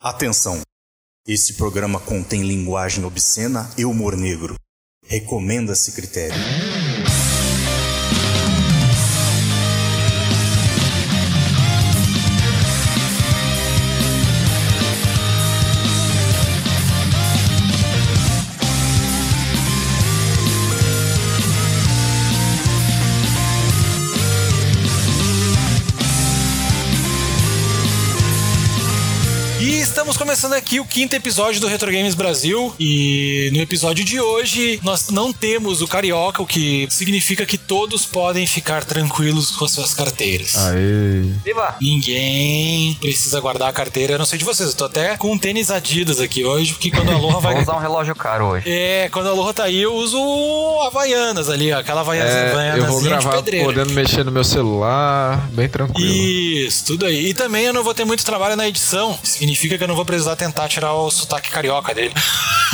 Atenção! Este programa contém linguagem obscena e humor negro. Recomenda-se critério. Começando aqui o quinto episódio do Retro Games Brasil. E no episódio de hoje nós não temos o carioca, o que significa que todos podem ficar tranquilos com as suas carteiras. Aê. Viva! Ninguém precisa guardar a carteira. Eu não sei de vocês, eu tô até com um tênis Adidas aqui hoje, porque quando a Aloha vai. Vou usar um relógio caro hoje. É, quando a Aloha tá aí, eu uso Havaianas ali, ó, aquela Havaianas, É, eu vou gravar pedreiro. podendo mexer no meu celular, bem tranquilo. Isso, tudo aí. E também eu não vou ter muito trabalho na edição. Significa que eu não vou precisar tentar tirar o sotaque carioca dele.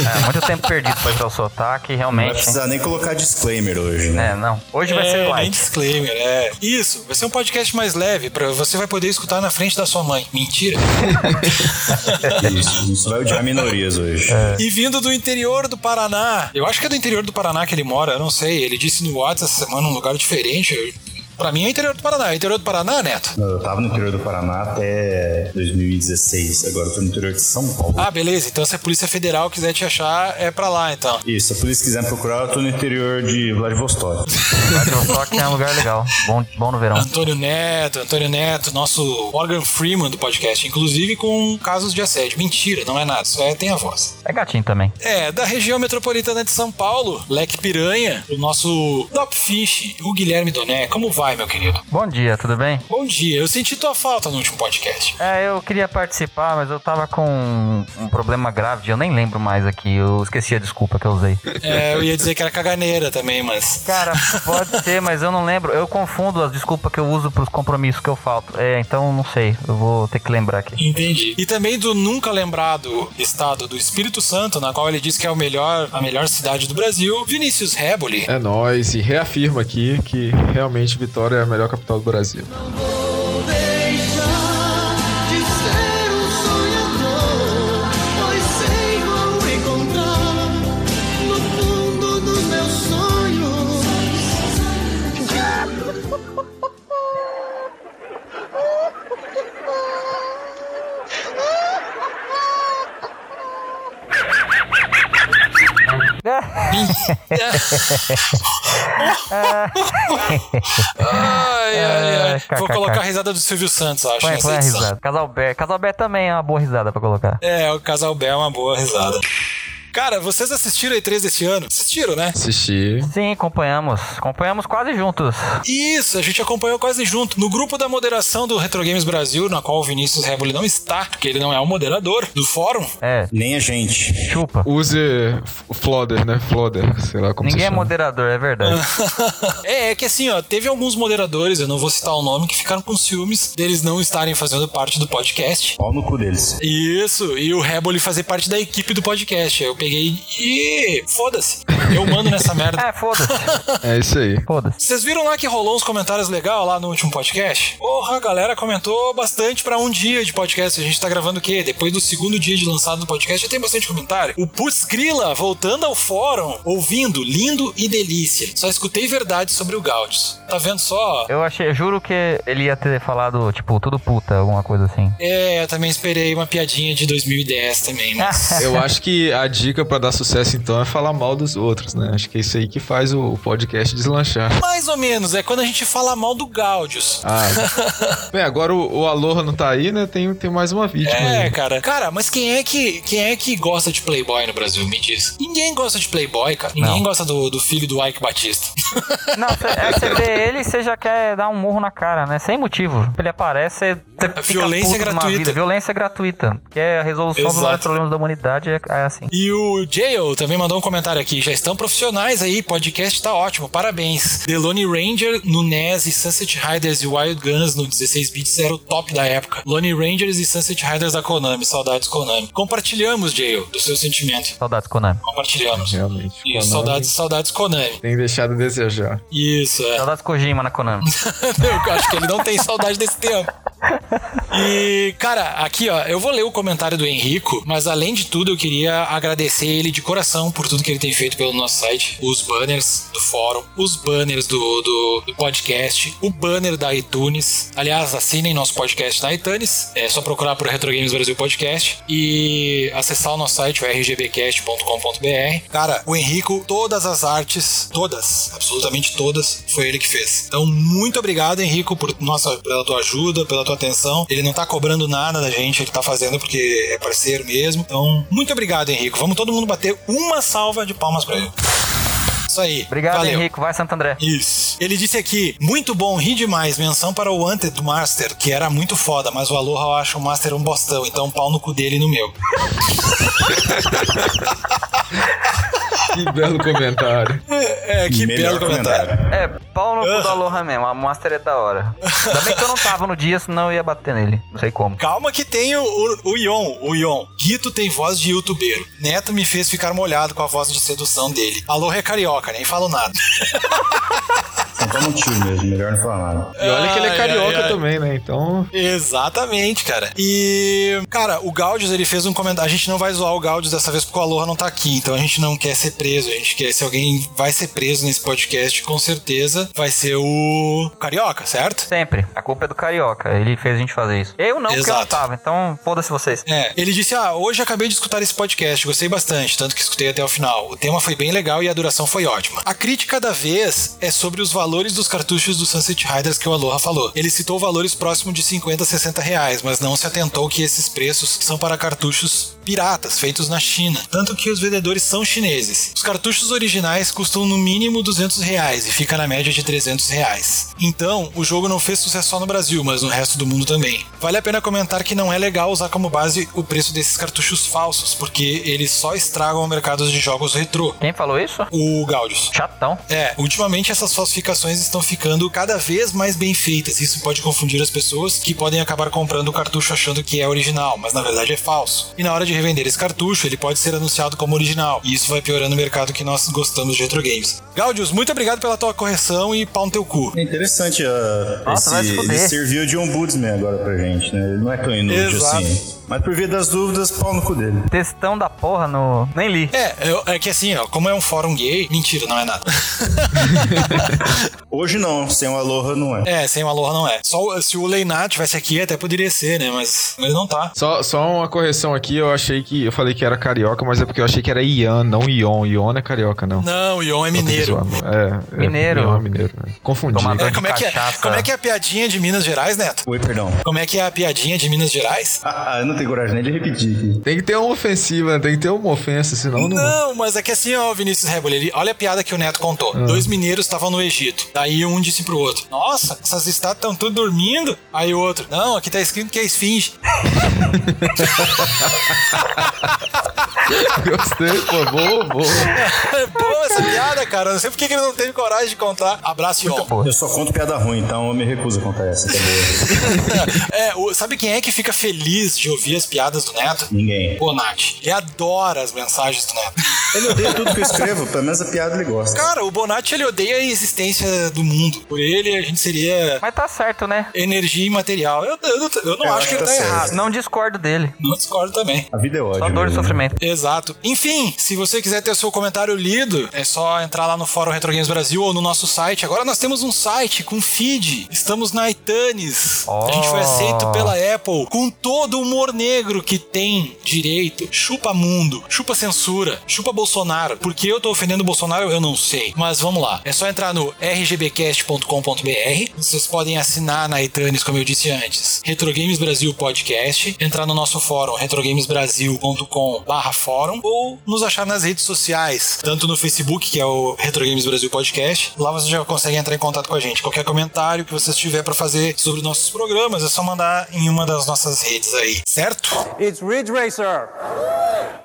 É, muito tempo perdido pra tirar o sotaque, Não vai realmente. precisar nem colocar disclaimer hoje, né? É, não. Hoje vai é, ser nem light. disclaimer, é. Isso, vai ser um podcast mais leve, pra, você vai poder escutar na frente da sua mãe. Mentira. Isso, isso vai odiar minorias hoje. e vindo do interior do Paraná, eu acho que é do interior do Paraná que ele mora, eu não sei. Ele disse no WhatsApp essa semana um lugar diferente. Eu- Pra mim é interior do Paraná. É interior do Paraná, Neto? Eu tava no interior do Paraná até 2016, agora eu tô no interior de São Paulo. Ah, beleza. Então se a Polícia Federal quiser te achar, é pra lá, então. Isso, se a polícia quiser me procurar, eu tô no interior de Vladivostok. Vladivostok é um lugar legal. Bom, bom no verão. Antônio Neto, Antônio Neto, nosso Morgan Freeman do podcast, inclusive com casos de assédio. Mentira, não é nada, só é, tem a voz. É gatinho também. É, da região metropolitana de São Paulo, Leque Piranha, o nosso Top Fish, o Guilherme Doné. Como vai, meu querido? Bom dia, tudo bem? Bom dia, eu senti tua falta no último podcast. É, eu queria participar, mas eu tava com um problema grave, de- eu nem lembro mais aqui. Eu esqueci a desculpa que eu usei. É, eu ia dizer que era caganeira também, mas. Cara, pode ser, mas eu não lembro. Eu confundo as desculpas que eu uso pros compromissos que eu falto. É, então não sei. Eu vou ter que lembrar aqui. Entendi. E também do nunca lembrado estado do Espírito Santo, na qual ele diz que é o melhor, a melhor cidade do Brasil, Vinícius Reboli. É nóis, e reafirma aqui que realmente Vitória é a melhor capital do Brasil. Ai, ai, ai. É, Vou kkk. colocar a risada do Silvio Santos, acho. Põe, põe a risada. Casal Bé. Casal Bé também é uma boa risada pra colocar. É, o Casal Bé é uma boa risada. Cara, vocês assistiram a E3 desse ano? Assistiram, né? Assisti. Sim, acompanhamos. Acompanhamos quase juntos. Isso, a gente acompanhou quase junto. No grupo da moderação do Retro Games Brasil, na qual o Vinícius Reboli não está, porque ele não é o moderador do fórum. É, Nem a gente. chupa. Use o Flodder, né? Flodder, sei lá como Ninguém se é moderador, é verdade. É, é que assim, ó, teve alguns moderadores, eu não vou citar o nome, que ficaram com ciúmes deles não estarem fazendo parte do podcast. Pau no cu deles. Isso, e o Reboli fazer parte da equipe do podcast. Eu peguei e. Foda-se. Eu mando nessa merda. É, foda-se. É isso aí. Foda-se. Vocês viram lá que rolou uns comentários legais lá no último podcast? Porra, a galera comentou bastante pra um dia de podcast. A gente tá gravando o quê? Depois do segundo dia de lançado do podcast, já tem bastante comentário. O Putz Grila, voltando ao fórum, ouvindo, lindo e delícia. Só escutei verdade sobre o Gaudius. Tá vendo só? Eu achei, eu juro que ele ia ter falado, tipo, tudo puta, alguma coisa assim. É, eu também esperei uma piadinha de 2010 também, mas... Eu acho que a dica pra dar sucesso então é falar mal dos outros, né? Acho que é isso aí que faz o podcast deslanchar. Mais ou menos, é quando a gente fala mal do Gaudius. Ah, bem, agora o, o Aloha não tá aí, né? Tem, tem mais uma vítima É, aí. cara. Cara, mas quem é que quem é que gosta de Playboy no Brasil? Me diz. Ninguém gosta de Playboy, cara. Ninguém Não. gosta do, do filho do Ike Batista. Não, cê, é, você vê ele e você já quer dar um murro na cara, né? Sem motivo. Ele aparece, você fica violência gratuita. vida. Violência gratuita. Que é a resolução dos Exato. vários problemas da humanidade é, é assim. E o Jail também mandou um comentário aqui. Já estão profissionais aí, podcast tá ótimo, parabéns. The Lone Ranger no NES e Sunset Riders e Wild Guns no 16 bits era o top da época. Lone Rangers e Sunset Riders da Konami, saudades Konami. Compartilhamos, Jail, do seu sentimento. Saudades, Konami. Compartilhamos. Realmente. Isso, Konami saudades, saudades Konami. Tem deixado desejar. Isso, é. Saudades Kojima na Konami. Eu acho que ele não tem saudade desse tempo. E, cara, aqui, ó, eu vou ler o comentário do Henrico, mas além de tudo, eu queria agradecer ele de coração por tudo que ele tem feito pelo nosso site. Os banners do fórum, os banners do, do, do podcast, o banner da iTunes. Aliás, assinem nosso podcast na iTunes. É só procurar por Retro Games Brasil Podcast e acessar o nosso site, o rgbcast.com.br. Cara, o Henrico, todas as artes, todas, absolutamente todas, foi ele que fez. Então, muito obrigado, Henrico, por nossa, pela tua ajuda, pela tua atenção. Ele não tá cobrando nada da gente, ele tá fazendo porque é parceiro mesmo. Então, muito obrigado, Henrico. Vamos todo mundo bater uma salva de palmas pra ele. Isso aí. Obrigado, Valeu. Henrico. Vai, Santo André. Isso. Ele disse aqui, muito bom, ri demais. Menção para o Wanted Master, que era muito foda, mas o Aloha eu acho o Master um bostão, então pau no cu dele e no meu. Que belo comentário. É, que Melhor belo comentário. É, pau no cu do Aloha mesmo. A Master é da hora. Ainda bem que eu não tava no dia, senão eu ia bater nele. Não sei como. Calma que tem o, o, o Ion, o Ion. Guito tem voz de youtubeiro. Neto me fez ficar molhado com a voz de sedução dele. Aloha é carioca, nem falo nada. Então toma um tiro mesmo, melhor não falar nada. E olha que ele é carioca ai, ai. também, né? Então. Exatamente, cara. E, cara, o Gaudios, ele fez um comentário. A gente não vai zoar o Gaudios dessa vez porque o Aloha não tá aqui. Então a gente não quer ser preso. A gente quer, se alguém vai ser preso nesse podcast, com certeza vai ser o Carioca, certo? Sempre. A culpa é do Carioca. Ele fez a gente fazer isso. Eu não, porque eu não Exato. tava. Então, foda-se vocês. É, ele disse: Ah, hoje acabei de escutar esse podcast, gostei bastante, tanto que escutei até o final. O tema foi bem legal e a duração foi ótima. A crítica da vez é sobre os valores dos cartuchos do Sunset Riders que o Aloha falou. Ele citou valores próximos de 50, 60 reais, mas não se atentou que esses preços são para cartuchos piratas, feitos na China. Tanto que os vendedores são chineses. Os cartuchos originais custam no mínimo 200 reais e fica na média de 300 reais. Então, o jogo não fez sucesso só no Brasil, mas no resto do mundo também. Vale a pena comentar que não é legal usar como base o preço desses cartuchos falsos, porque eles só estragam o mercado de jogos retrô. Quem falou isso? O Chatão. É, ultimamente essas falsificações estão ficando cada vez mais bem feitas. Isso pode confundir as pessoas que podem acabar comprando o cartucho achando que é original, mas na verdade é falso. E na hora de revender esse cartucho, ele pode ser anunciado como original. E isso vai piorando o mercado que nós gostamos de retro games. Gaudius, muito obrigado pela tua correção e pau no teu cu. É interessante uh, Nossa, esse, ele serviu de ombudsman agora pra gente, né? Ele não é tão inútil Exato. assim. Mas por via das dúvidas, pau no cu dele. Textão da porra no. Nem li. É, eu- é que assim, ó, como é um fórum gay, mentira, não é nada. Hoje não, sem o Aloha não é. é, sem o Aloha não é. Só se o Leinat tivesse aqui, até poderia ser, né? Mas ele não tá. Só, só uma correção aqui, eu achei que. Eu falei que era carioca, mas é porque eu achei que era Ian, não Ion. Ion não é carioca, não. Não, Ion é mineiro. É, é Mineiro. Ion é mineiro. né? Confundi. É, como, é que é, como é que é a piadinha de Minas Gerais, Neto? Oi, perdão. Como é que é a piadinha de Minas Gerais? Ah, ah, eu não tenho coragem nem de repetir aqui. Tem que ter uma ofensiva, né? tem que ter uma ofensa, senão não. Não, mas é que assim, ó, Vinícius Rebel, ele, olha a piada que o Neto contou. Ah. Dois mineiros estavam no Egito. Daí um disse pro outro: Nossa, essas estátuas estão tudo dormindo. Aí o outro: Não, aqui tá escrito que é esfinge. Gostei, pô, boa, boa. É boa essa piada, cara. Não sei por que ele não teve coragem de contar. Abraço, Ion. Boa. Eu só conto piada ruim, então eu me recuso a contar essa. Tá boa. É, o- sabe quem é que fica feliz de ouvir as piadas do Neto? Ninguém. O Bonatti. Ele adora as mensagens do Neto. Ele odeia tudo que eu escrevo, pelo menos a piada ele gosta. Cara, o Bonatti ele odeia a existência do mundo. Por ele, a gente seria Mas tá certo, né? energia imaterial. Eu, eu, eu não Eu acho acho que ele tá tá certo. errado. Não discordo dele. Não discordo também. A vida é ódio. Só dor e mesmo. sofrimento. Exato. Enfim, se você quiser ter o seu comentário lido, é só entrar lá no Fórum Retro Games Brasil ou no nosso site. Agora nós temos um site com feed. Estamos na iTunes. Oh. A gente foi aceito pela Apple com todo o humor negro que tem direito. Chupa mundo, chupa censura, chupa Bolsonaro. Por que eu tô ofendendo o Bolsonaro, eu não sei. Mas vamos lá. É só entrar no rgbcast.com.br. Vocês podem assinar na iTunes, como eu disse antes. Retro Games Brasil Podcast. Entrar no nosso fórum retrogamesbrasil.com/barra fórum ou nos achar nas redes sociais, tanto no Facebook, que é o Retro Games Brasil Podcast. Lá você já consegue entrar em contato com a gente. Qualquer comentário que você tiver para fazer sobre nossos programas é só mandar em uma das nossas redes aí, certo? It's Ridge Racer.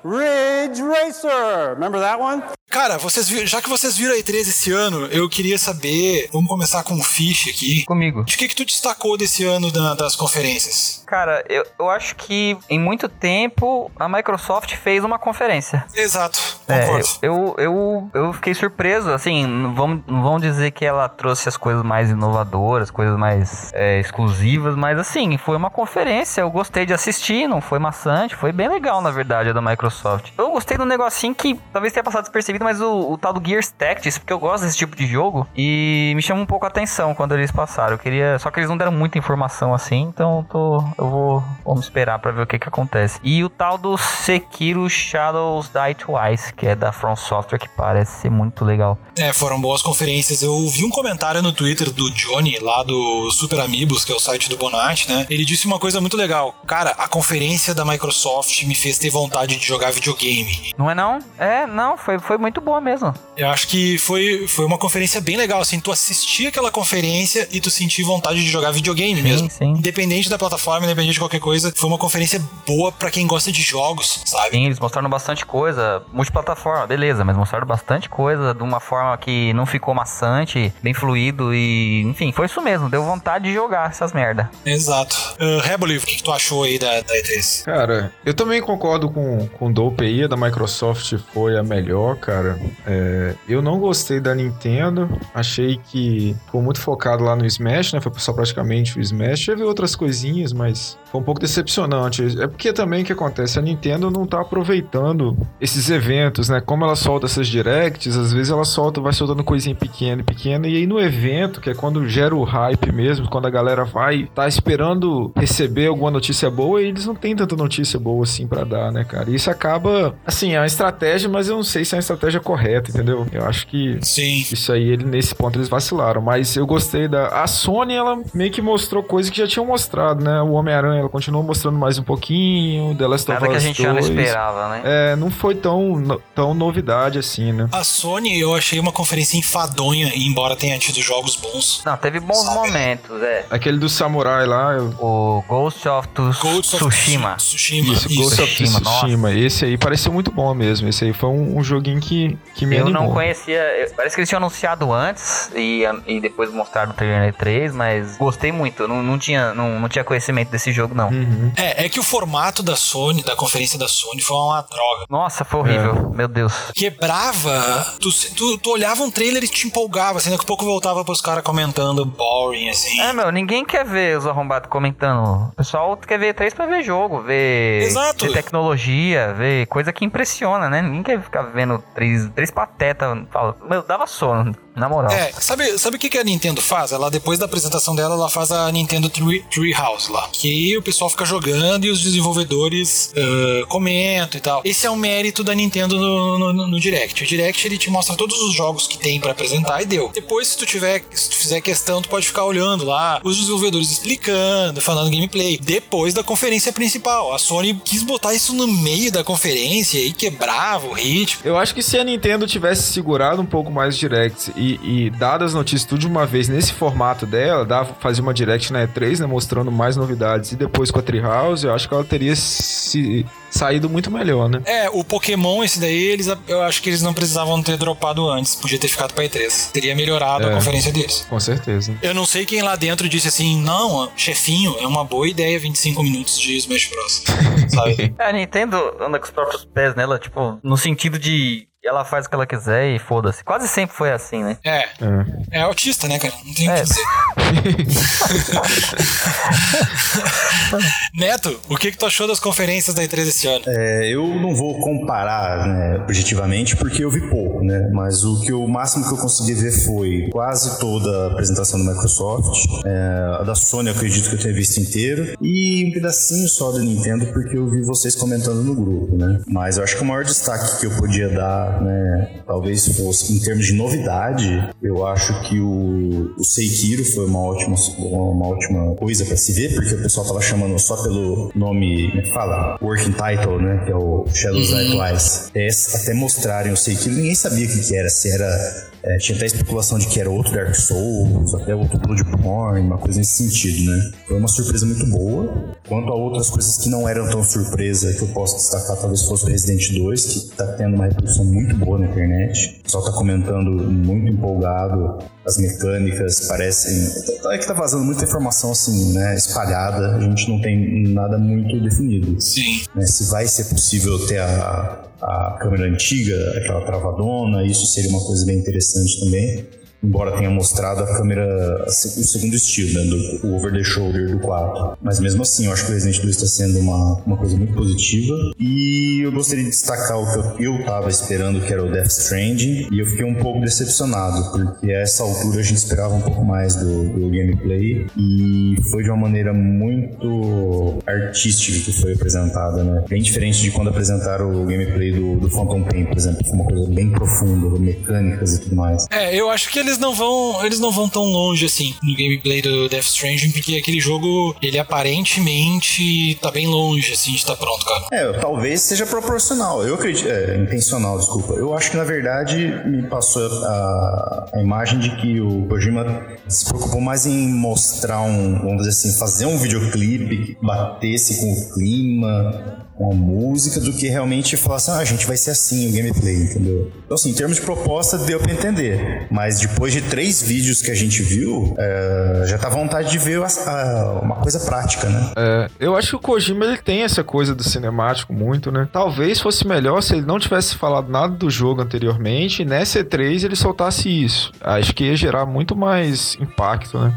Ridge Racer. Remember that one? Cara, vocês viram, já que vocês viram a E3 esse ano, eu queria saber. Vamos começar com o Fish aqui. Comigo. O que, que tu destacou desse ano da- das conferências? Cara, eu, eu acho que em muito tempo a Microsoft fez uma conferência. Exato, É, concordo. eu, eu, eu fiquei surpreso, assim, não vamos, não vamos dizer que ela trouxe as coisas mais inovadoras, coisas mais é, exclusivas, mas assim, foi uma conferência, eu gostei de assistir, não foi maçante, foi bem legal, na verdade, a da Microsoft. Eu gostei do negocinho que talvez tenha passado despercebido, mas o, o tal do Gears Tactics, porque eu gosto desse tipo de jogo, e me chama um pouco a atenção quando eles passaram, eu queria, só que eles não deram muita informação assim, então eu tô, eu vou, vamos esperar pra ver o que que acontece. E o tal do Sekiro Shadows Die Twice, que é da From Software, que parece ser muito legal. É, foram boas conferências. Eu vi um comentário no Twitter do Johnny, lá do Super Amigos, que é o site do Bonatti, né? Ele disse uma coisa muito legal. Cara, a conferência da Microsoft me fez ter vontade de jogar videogame. Não é não? É, não, foi, foi muito boa mesmo. Eu acho que foi, foi uma conferência bem legal, assim, tu assistir aquela conferência e tu sentir vontade de jogar videogame mesmo. sim. Independente da plataforma, independente de qualquer coisa, foi uma conferência boa pra quem gosta de jogos, sabe? Sim, eles mostraram bastante coisa, multiplataforma, beleza, mas mostraram bastante coisa de uma forma que não ficou maçante, bem fluido e, enfim, foi isso mesmo, deu vontade de jogar essas merda. Exato. Uh, Reboli, o que, que tu achou aí da, da E3? Cara, eu também concordo com, com o Dope aí, a da Microsoft foi a melhor, cara. É, eu não gostei da Nintendo, achei que ficou muito focado lá no Smash, né? Foi só praticamente o Smash. Teve outras coisinhas, mas foi um pouco decepcionante. É porque também o que acontece, a Nintendo não tá aproveitando esses eventos, né? Como ela solta essas directs, às vezes ela solta, vai soltando coisinha pequena e pequena, e aí no evento, que é quando gera o hype mesmo, quando a galera vai, tá esperando receber alguma notícia boa, e eles não têm tanta notícia boa assim pra dar, né, cara? E isso acaba, assim, é uma estratégia, mas eu não sei se é uma estratégia correta, entendeu? Eu acho que Sim. isso aí, ele, nesse ponto, eles vacilaram. Mas eu gostei da. A Sony, ela meio que mostrou coisas que já tinham mostrado, né? O Homem-Aranha, ela continuou mostrando mais um pouquinho. The Last of Nada que a Us gente já não 2. esperava, né? É, não foi tão, no- tão novidade assim, né? A Sony, eu achei uma conferência enfadonha, embora tenha tido jogos bons. Não, teve bons Sabe? momentos, é. Aquele do Samurai lá, eu... O Ghost of Tsu- Ghost of Tsushima. Tsushima. Isso, Ghost of Tsushima, Tsushima. Esse aí pareceu muito bom mesmo. Esse aí foi um, um joguinho que, que me Eu animou. não conhecia, parece que eles tinham anunciado antes e, e depois mostraram no trailer 3, mas gostei muito, não, não, tinha, não, não tinha conhecimento desse jogo não. Uhum. É, é que o formato da Sony, da conferência da Sony, foi uma droga. Nossa, foi horrível, meu Deus. Quebrava, tu, tu, tu olhava um trailer e te empolgava, assim, daqui a pouco voltava pros caras comentando boring, assim. É, meu, ninguém quer ver os arrombados comentando. O pessoal quer ver três pra ver jogo, ver, Exato. ver tecnologia, ver coisa que impressiona, né? Ninguém quer ficar vendo três, três patetas. Meu, dava sono, na moral. É, sabe, sabe o que, que a Nintendo faz? Ela, depois da apresentação dela, ela faz a Nintendo Tree, Treehouse lá. Que o pessoal fica jogando e os desenvolvedores ah, comentam e tal. Esse é o mérito da Nintendo no, no- no Direct. O Direct ele te mostra todos os jogos que tem pra apresentar e deu. Depois, se tu tiver, se tu fizer questão, tu pode ficar olhando lá os desenvolvedores explicando, falando gameplay. Depois da conferência principal. A Sony quis botar isso no meio da conferência e quebrava o ritmo. Eu acho que se a Nintendo tivesse segurado um pouco mais os directs e, e as notícias tudo de uma vez nesse formato dela, dava, fazia uma direct na E3, né, mostrando mais novidades e depois com a Treehouse, eu acho que ela teria se saído muito melhor, né? É, o Pokémon, esse daí, eles, eu acho que eles não precisavam ter dropado antes. Podia ter ficado pra E3. Teria melhorado a É. conferência deles. Com certeza. Eu não sei quem lá dentro disse assim, não, chefinho, é uma boa ideia 25 minutos de Smash Bros. Sabe? A Nintendo anda com os próprios pés nela, tipo, no sentido de ela faz o que ela quiser e foda-se. Quase sempre foi assim, né? É, É. é autista, né, cara? Não tem o É. que dizer. Neto, o que, que tu achou das conferências da E3 esse ano? É, eu não vou comparar né, objetivamente porque eu vi pouco, né? Mas o que o máximo que eu consegui ver foi quase toda a apresentação da Microsoft, é, a da Sony eu acredito que eu tenha visto inteiro e um pedacinho só da Nintendo porque eu vi vocês comentando no grupo, né? Mas eu acho que o maior destaque que eu podia dar, né, talvez fosse em termos de novidade, eu acho que o, o Seikiro foi uma ótima, uma ótima coisa pra se ver porque o pessoal tava chamando só pelo nome, como é que fala? Working Title, né? Que é o Shadows Die Twice. Até, até mostrarem o Seikiro, ninguém sabia o que, que era, se era É, tinha até especulação de que era outro Dark Souls, até outro Bloodborne, uma coisa nesse sentido, né? Foi uma surpresa muito boa. Quanto a outras coisas que não eram tão surpresa, que eu posso destacar, talvez fosse o Resident 2, que tá tendo uma repercussão muito boa na internet. O pessoal tá comentando muito empolgado. As mecânicas parecem. É que tá vazando muita informação assim, né? Espalhada. A gente não tem nada muito definido. Sim. né, se vai ser possível ter a, a câmera antiga, aquela travadona, isso seria uma coisa bem interessante também. Embora tenha mostrado a câmera, o segundo estilo, né, do o over the shoulder do 4. Mas mesmo assim, eu acho que o Resident 2 está sendo uma, uma coisa muito positiva. E eu gostaria de destacar o que eu, eu tava esperando, que era o Death Stranding. E eu fiquei um pouco decepcionado, porque a essa altura a gente esperava um pouco mais do, do gameplay. E foi de uma maneira muito artística que foi apresentada, né? Bem diferente de quando apresentaram o gameplay do, do Phantom Pain, por exemplo. Foi uma coisa bem profunda, mecânicas e tudo mais. É, eu acho que eles não vão, eles não vão tão longe assim no gameplay do Death Stranding, porque aquele jogo, ele aparentemente tá bem longe assim de estar pronto, cara. É, talvez seja proporcional. Eu acredito. É, intencional, desculpa. Eu acho que na verdade me passou a, a imagem de que o Kojima se preocupou mais em mostrar um, vamos dizer assim, fazer um videoclipe que batesse com o clima, com a música, do que realmente falar assim, ah, a gente vai ser assim o gameplay, entendeu? Então, assim, em termos de proposta, deu pra entender. Mas depois de três vídeos que a gente viu, é, já tá vontade de ver a- a- uma coisa prática, né? É, eu acho que o Kojima ele tem essa coisa do cinemático muito, né? Talvez fosse melhor se ele não tivesse falado nada do jogo anteriormente e nessa E3 ele soltasse isso. Acho que ia gerar muito mais impacto, né?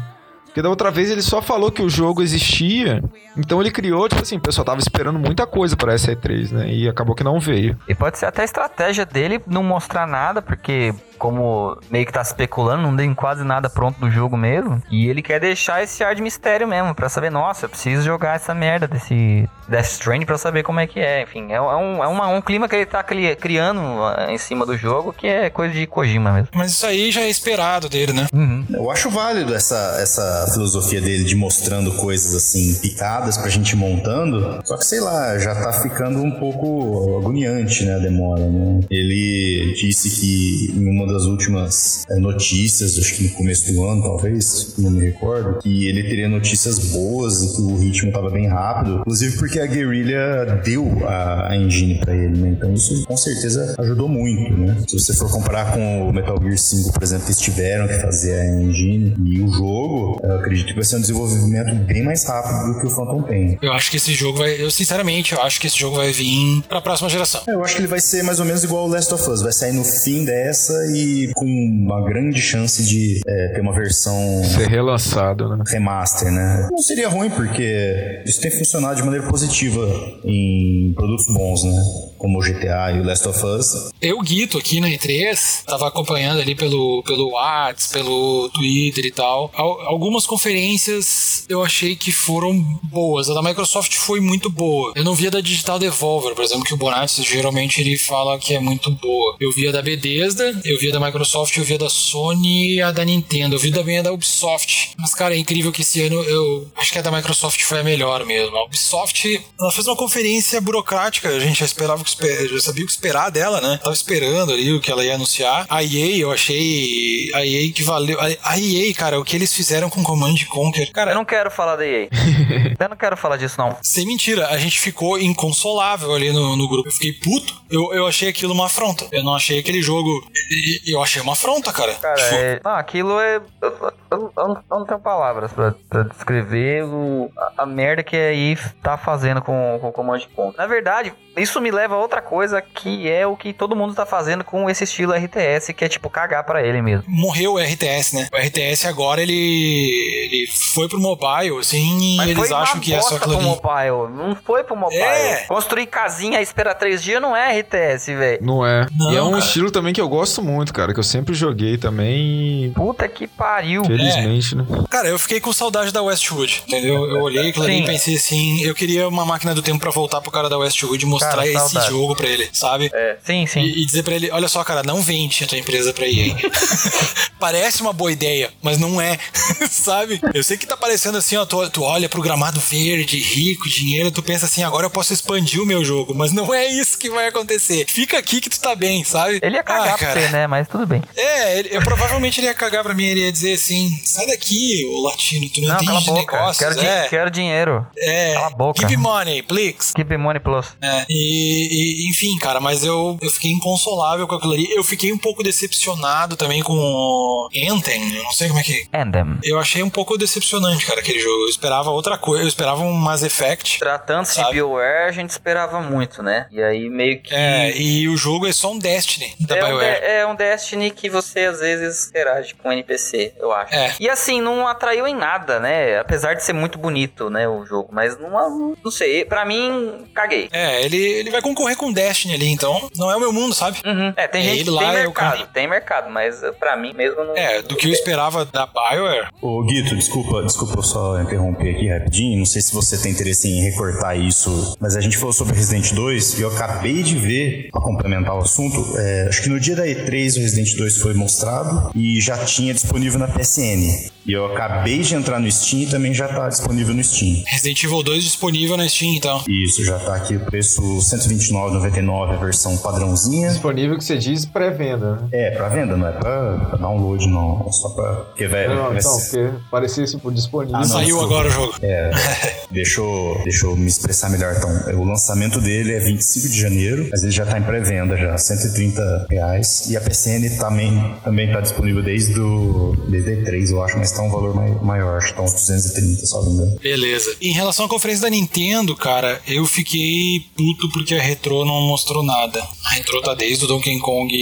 Porque da outra vez ele só falou que o jogo existia, então ele criou, tipo assim, o pessoal tava esperando muita coisa para essa E3, né? E acabou que não veio. E pode ser até a estratégia dele não mostrar nada, porque como meio que tá especulando, não tem quase nada pronto do jogo mesmo. E ele quer deixar esse ar de mistério mesmo, pra saber, nossa, eu preciso jogar essa merda desse Death Stranding pra saber como é que é. Enfim, é, é um, é uma- um clima que ele tá cri- criando ah, em cima do jogo, que é coisa de Kojima mesmo. Mas isso aí já é esperado dele, né? Eu acho válido essa, essa filosofia dele de mostrando coisas assim picadas pra gente montando. Só que sei lá, já tá ficando um pouco agoniante, né, a demora, né? Ele disse que em uma das últimas eh, notícias, acho que no começo do ano, talvez, não me recordo, que ele teria notícias boas e que o ritmo tava bem rápido, inclusive porque a Guerrilla deu a, a engine pra ele, né? Então isso com certeza ajudou muito, né? Se você for comparar com o Metal Gear 5, por exemplo, eles tiveram que fazer a engine e o jogo, eu acredito que vai ser um desenvolvimento bem mais rápido do que o Phantom Pain. Eu acho que esse jogo vai, eu sinceramente, eu acho que esse jogo vai vir pra próxima geração. É, Eu acho que ele vai ser mais ou menos igual o Last of Us, vai sair no fim dessa e com uma grande chance de é, ter uma versão Ser relançado, né? remaster, né? Não seria ruim, porque isso tem funcionado de maneira positiva em produtos bons, né? Como o GTA e o Last of Us. Eu, Guito, aqui na E3, tava acompanhando ali pelo, pelo Whats, pelo Twitter e tal. Al- algumas conferências eu achei que foram boas. A da Microsoft foi muito boa. Eu não vi a da Digital Devolver, por exemplo, que o Bonatti geralmente ele fala que é muito boa. Eu vi a da Bethesda, eu vi a da Microsoft, eu vi a da Sony e a da Nintendo. Eu vi também a da Ubisoft. Mas, cara, é incrível que esse ano eu acho que a da Microsoft foi a melhor mesmo. A Ubisoft, ela fez uma conferência burocrática. A gente já esperava que já sabia o que esperar dela, né? Tava esperando ali o que ela ia anunciar. A EA, eu achei a EA que valeu. A EA, cara, o que eles fizeram com Command and Conquer. Cara, Eu não quero falar da EA. eu não quero falar disso, não. sem mentira, a gente ficou inconsolável ali no, no grupo. Eu fiquei puto. Eu, eu achei aquilo uma afronta. Eu não achei aquele jogo. Eu achei uma afronta, cara. Cara, Tipo, é... Não, aquilo é... Eu, eu- não, eu não tenho palavras pra, pra descrever o, a, a merda que a EA tá fazendo com, com o Command Conquer. Na verdade, isso me leva a outra coisa que é o que todo mundo tá fazendo com esse estilo RTS, que é tipo cagar pra ele mesmo. morreu o RTS, né? O RTS agora ele, ele foi pro mobile, assim, e Mas eles foi uma acham que é só aquilo pro ali. mobile. Não foi pro mobile. É. Construir casinha e esperar três dias não é RTS, velho. Não é. Não, e é um cara. estilo também que eu gosto muito, cara, que eu sempre joguei também. e Puta que pariu. Felizmente Infelizmente, né? Cara, eu fiquei com saudade da Westwood, entendeu? Eu olhei aquilo ali e pensei assim, eu queria uma máquina do tempo pra voltar pro cara da Westwood e mostrar Cara, esse saudade. jogo pra ele, sabe? É, sim, sim. E, e dizer pra ele, olha só, cara, não vende a tua empresa pra EA. Parece uma boa ideia, mas não é, sabe? Eu sei que tá parecendo assim, ó, tu, tu olha pro gramado verde, rico, dinheiro, tu pensa assim, agora eu posso expandir o meu jogo, mas não é isso que vai acontecer. Fica aqui que tu tá bem, sabe? Ele ia cagar ah, pra cara. você, né? Mas tudo bem. É, ele, eu, provavelmente ele ia cagar pra mim, ele ia dizer assim, sai daqui, ô latino, tu não, Não, entende cala a boca. negócios, Quero, di- é, quero dinheiro. é, cala a boca. me money, please. Keep money plus. É, e, e, enfim, cara, mas eu, eu fiquei inconsolável com aquilo ali. Eu fiquei um pouco decepcionado também com o Anthem. Eu não sei como é que. And them. Eu achei um pouco decepcionante, cara, aquele jogo. Eu esperava outra coisa. Eu esperava um Mass Effect. Tratando-se de? BioWare, a gente esperava muito, né? E aí meio que. É, e o jogo é só um Destiny da É um, BioWare. de- é um Destiny que você às vezes interage com NPC, eu acho. É. E assim, não atraiu em nada, né? Apesar de ser muito bonito, né, o jogo. Mas não, não sei, pra mim, caguei. É, ele, ele vai concorrer com Destiny ali, então não é o meu mundo, sabe? Uhum. É, tem É, gente ele que lá tem é o mercado, cara. tem mercado, mas uh, pra mim mesmo não. É, do que eu esperava da BioWare. Ô Guito, desculpa, desculpa eu só interromper aqui rapidinho. Não sei se você tem interesse em recortar isso, mas a gente falou sobre Resident 2 e eu acabei de ver, pra complementar o assunto, é, acho que no dia da E3 o Resident 2 foi mostrado e já tinha disponível na PSN. E eu acabei de entrar no Steam e também já tá disponível no Steam. Resident Evil 2 disponível na Steam, então. Isso, já tá aqui o preço R$ 129,99, a versão padrãozinha. Disponível que você diz pré-venda, né? É, pra venda, não é pra, pra download, não. É só pra. Porque vai, Não, vai então, ser- porque parecia tipo disponível. Ah, não, Saiu desculpa. agora o jogo. É, deixa eu, deixa eu me expressar melhor então. O lançamento dele é 25 de janeiro, mas ele já tá em pré-venda já, 130 reais. E a PCN também, também tá disponível desde o desde a E3, eu acho, mas tá um valor mai- maior, acho que tá uns 230, só não me. Beleza. Em relação à conferência da Nintendo, cara, eu fiquei puto porque a Retro não mostrou nada. A Retro tá desde o Donkey Kong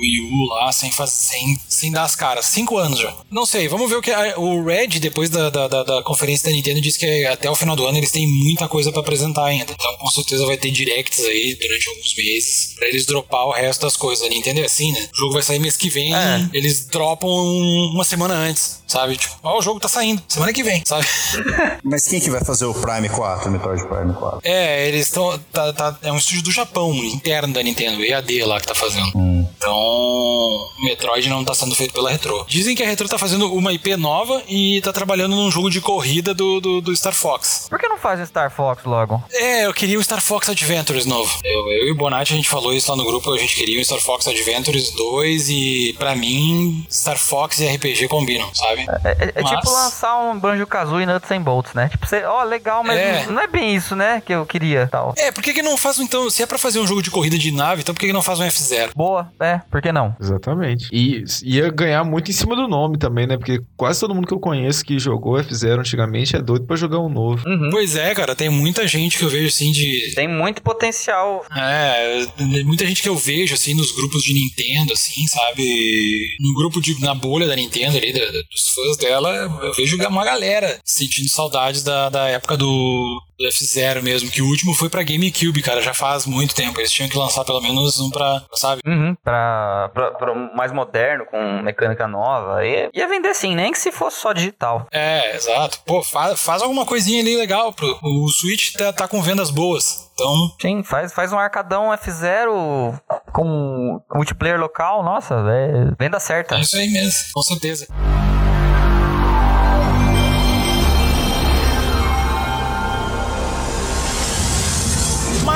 Wii U lá, sem, faz, sem, sem dar as caras. Cinco anos já. Não sei, vamos ver o que. a- o Red, depois da, da, da- da conferência da Nintendo, disse que até o final do ano eles têm muita coisa pra apresentar ainda. Então, com certeza vai ter directs aí durante alguns meses pra eles dropar o resto das coisas. A Nintendo é assim, né? O jogo vai sair mês que vem, É. eles dropam uma semana antes, sabe? Tipo, ó, o jogo tá saindo, semana que vem, sabe? Mas quem que vai fazer o Prime 4, o Metroid Prime 4? É, eles estão. Tá, tá- é um estúdio do Japão, interno da Nintendo, EAD lá que tá fazendo. Hum. Então, Metroid não tá sendo feito pela Retro. Dizem que a Retro tá fazendo uma IP nova e tá trabalhando num jogo de corrida do, do, do Star Fox. Por que não faz o Star Fox logo? É, eu queria o Star Fox Adventures novo. Eu, eu e o Bonatti, a gente falou isso lá no grupo, a gente queria o Star Fox Adventures 2 e, pra mim, Star Fox e RPG combinam, sabe? É, é- é Mas- tipo lançar um Banjo Kazooie Nuts and Bolts, né? Tipo, você, ó, legal, mas É. não é bem isso, né? Que eu queria tal. É, por que, que não faz então? Se é pra fazer um jogo de corrida de nave, então por que, que não faz um F0? Boa, é, por que não? Exatamente. E ia ganhar muito em cima do nome também, né? Porque quase todo mundo que eu conheço que jogou F0 antigamente é doido pra jogar um novo. Uhum. Pois é, cara, tem muita gente que eu vejo assim de. Tem muito potencial. É, muita gente que eu vejo assim nos grupos de Nintendo, assim, sabe? No grupo de. na bolha da Nintendo ali, da- dos fãs dela, eu vejo uma galera sentindo saudades da, da época do, do F0 mesmo, que o último foi pra GameCube, cara, já faz muito tempo. Eles tinham que lançar pelo menos um pra, sabe? Uhum, pra, pra, pra mais moderno, com mecânica nova. Ia, ia vender sim, nem que se fosse só digital. É, exato. Pô, faz, faz alguma coisinha ali legal. Pro, o Switch tá, tá com vendas boas. Então, Sim, faz, faz um arcadão F0 com multiplayer local, nossa, é venda certa. é isso aí mesmo, com certeza.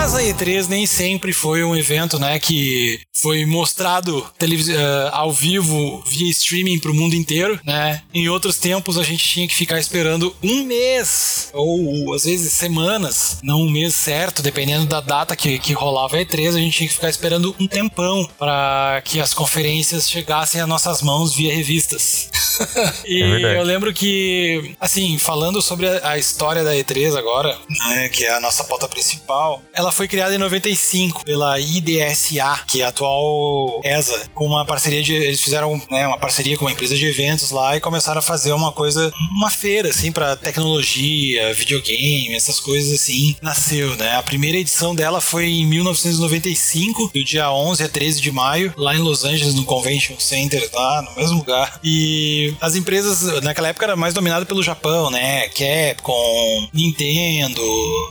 Mas a E3 nem sempre foi um evento, né, que foi mostrado eh, ao vivo via streaming pro mundo inteiro, né? Em outros tempos a gente tinha que ficar esperando um mês ou às vezes semanas, não um mês certo, dependendo da data que, que rolava a E3, a gente tinha que ficar esperando um tempão para que as conferências chegassem às nossas mãos via revistas. e É eu lembro que, assim, falando sobre a, a história da E3 agora, né, que é a nossa pauta principal, ela foi criada em 95 pela IDSA, que é a atual ESA, com uma parceria de. Eles fizeram né, uma parceria com uma empresa de eventos lá e começaram a fazer uma coisa, uma feira, assim, pra tecnologia, videogame, essas coisas assim. Nasceu, né? A primeira edição dela foi em 1995, do dia 11 a 13 de maio, lá em Los Angeles, no Convention Center, lá no mesmo lugar. E as empresas, naquela época, era mais dominada pelo Japão, né? Capcom, Nintendo,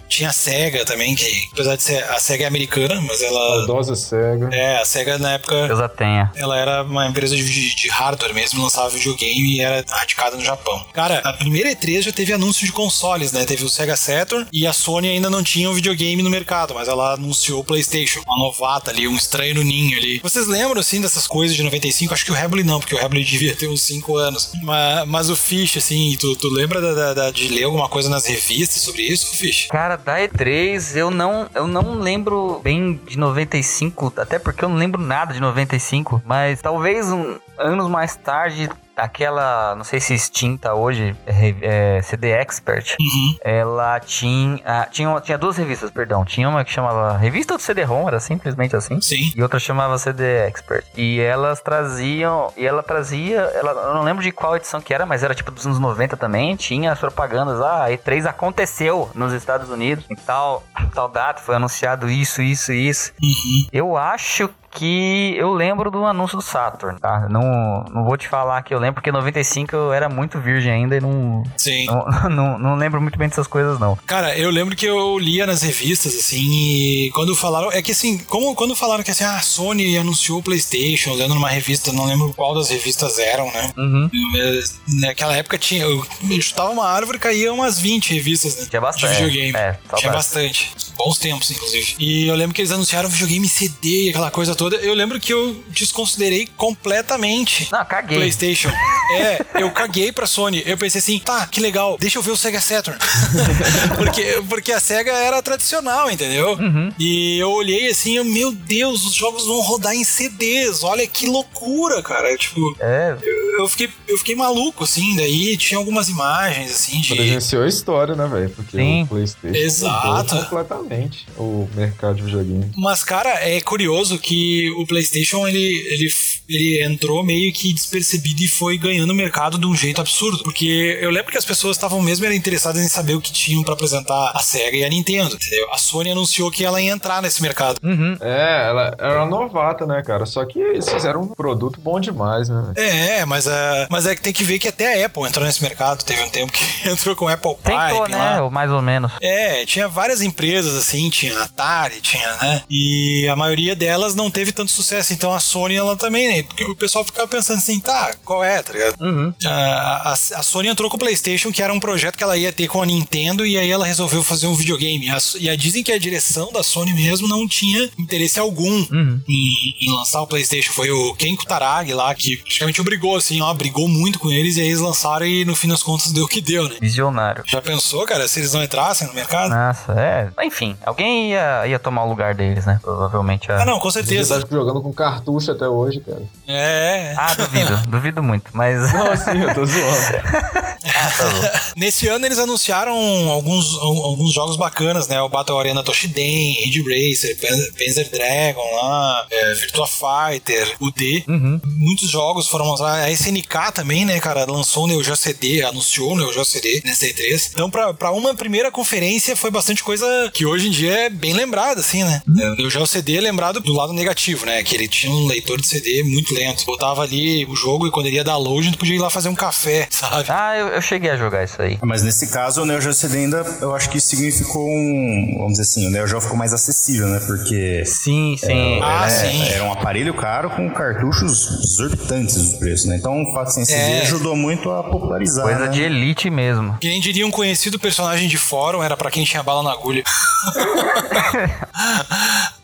tinha a Sega também, que apesar de ser a Sega é americana, mas ela. Saudosa SEGA. É, a Sega na época Deus a tenha. ela era uma empresa de, de hardware mesmo, lançava videogame e era radicada no Japão. Cara, a primeira E3 já teve anúncio de consoles, né? Teve o Sega Saturn e a Sony ainda não tinha um videogame no mercado, mas ela anunciou o PlayStation, uma novata ali, um estranho no ninho ali. Vocês lembram, assim, dessas coisas de 95? Acho que o Rebel não, porque o Rebel devia ter uns 5 anos. Mas, mas o Fish, assim, tu, tu lembra da- da- da- de ler alguma coisa nas revistas sobre isso, Fish? Cara, da E3, eu não, eu não lembro bem de 95, até porque eu não lembro nada de 95, mas talvez um, anos mais tarde, aquela, não sei se extinta hoje, é, é, CD Expert, Uhum. ela tinha, ah, tinha, tinha duas revistas, perdão, tinha uma que chamava Revista do CD-ROM, era simplesmente assim, Sim. e outra chamava CD Expert. E elas traziam, e ela trazia, ela, eu não lembro de qual edição que era, mas era tipo dos anos 90 também, tinha as propagandas, ah, a E3 aconteceu nos Estados Unidos, em tal, tal data foi anunciado isso, isso, isso. Uhum. Eu acho que eu lembro do anúncio do Saturn, tá? Não, não vou te falar que eu lembro, porque em 95 eu era muito virgem ainda e não, Sim. não, não, não lembro muito bem dessas coisas, não. Cara, eu lembro que eu lia nas revistas, assim, e quando falaram. É que assim, como quando falaram que assim, ah, a Sony anunciou o PlayStation, lendo numa revista, não lembro qual das revistas eram, né? Uhum. Naquela época tinha. Eu eu chutava uma árvore e caía umas 20 revistas, né? Tinha bastante. De videogame. É, tinha bastante. Bons tempos, inclusive. E eu lembro que eles anunciaram videogame CD, aquela coisa toda. Eu lembro que eu desconsiderei completamente Não, caguei. PlayStation. É, eu caguei pra Sony. Eu pensei assim, tá, que legal, deixa eu ver o Sega Saturn. porque, porque a Sega era tradicional, entendeu? E eu olhei assim, eu, meu Deus, os jogos vão rodar em CDs. Olha que loucura, cara. Tipo, É, eu fiquei, eu fiquei maluco, assim. Daí tinha algumas imagens, assim, de. Presenciou a história, né, velho? Porque Sim. o PlayStation Exato. mudou completamente o mercado de videogame. Mas, cara, é curioso que o PlayStation ele, ele, ele entrou meio que despercebido e foi ganhando o mercado de um jeito absurdo. Porque eu lembro que as pessoas estavam mesmo interessadas em saber o que tinham pra apresentar a Sega e a Nintendo. Entendeu? A Sony anunciou que ela ia entrar nesse mercado. uhum. É, ela era novata, né, cara? Só que eles fizeram um produto bom demais, né? velho? É, mas, é, mas é que tem que ver que até a Apple entrou nesse mercado. Teve um tempo que entrou com o Apple Tentou, Pipe né? lá. Ou mais ou menos. É, tinha várias empresas assim, tinha Atari, tinha, né? E a maioria delas não teve tanto sucesso. Então a Sony, ela também, né? Porque o pessoal ficava pensando assim, tá, qual é, tá ligado? Uhum. A, a, a Sony entrou com o PlayStation, que era um projeto que ela ia ter com a Nintendo, e aí ela resolveu fazer um videogame. A- e a, dizem que a direção da Sony mesmo não tinha interesse algum Uhum. em, em lançar o PlayStation. Foi o Ken Kutaragi lá que praticamente obrigou, assim, ó, brigou muito com eles, e aí eles lançaram e no fim das contas deu o que deu, né? Visionário. Já pensou, cara, se eles não entrassem no mercado? Nossa, é. Enfim, alguém ia, ia tomar o lugar deles, né? Provavelmente. A... Ah, não, com certeza. tá jogando com cartucho até hoje, cara. É. Ah, duvido, duvido muito, mas. Não, assim, eu tô zoando. Ah, tá. Nesse ano eles anunciaram alguns, al- alguns jogos bacanas, né? O Battle Arena Toshiden, Ridge Racer, Pan- Panzer Dragon lá, é, Virtua Fighter, o D. Uhum. Muitos jogos foram lançados. A SNK também, né, cara, lançou o Neo Geo CD, anunciou o Neo Geo CD nessa E3. Então, pra, pra uma primeira conferência, foi bastante coisa que hoje em dia é bem lembrada, assim, né? É, O Neo Geo CD é lembrado do lado negativo, né? Que ele tinha um leitor de CD muito lento. Botava ali o jogo e quando ele ia dar load, tu podia ir lá fazer um café, sabe? Ah, eu, eu cheguei a jogar isso aí. Mas nesse caso, o Neo Geo CD ainda, eu acho que significou um. Vamos dizer assim, o Neo Geo ficou mais acessível, né? Porque Sim, sim. Ah, é, sim. era um aparelho caro com cartuchos exorbitantes do preço, né? Então o fato sem CD É. ajudou muito a popularizar. Coisa né? de elite mesmo. Que nem diria um conhecido personagem de fórum, era pra quem tinha bala na agulha.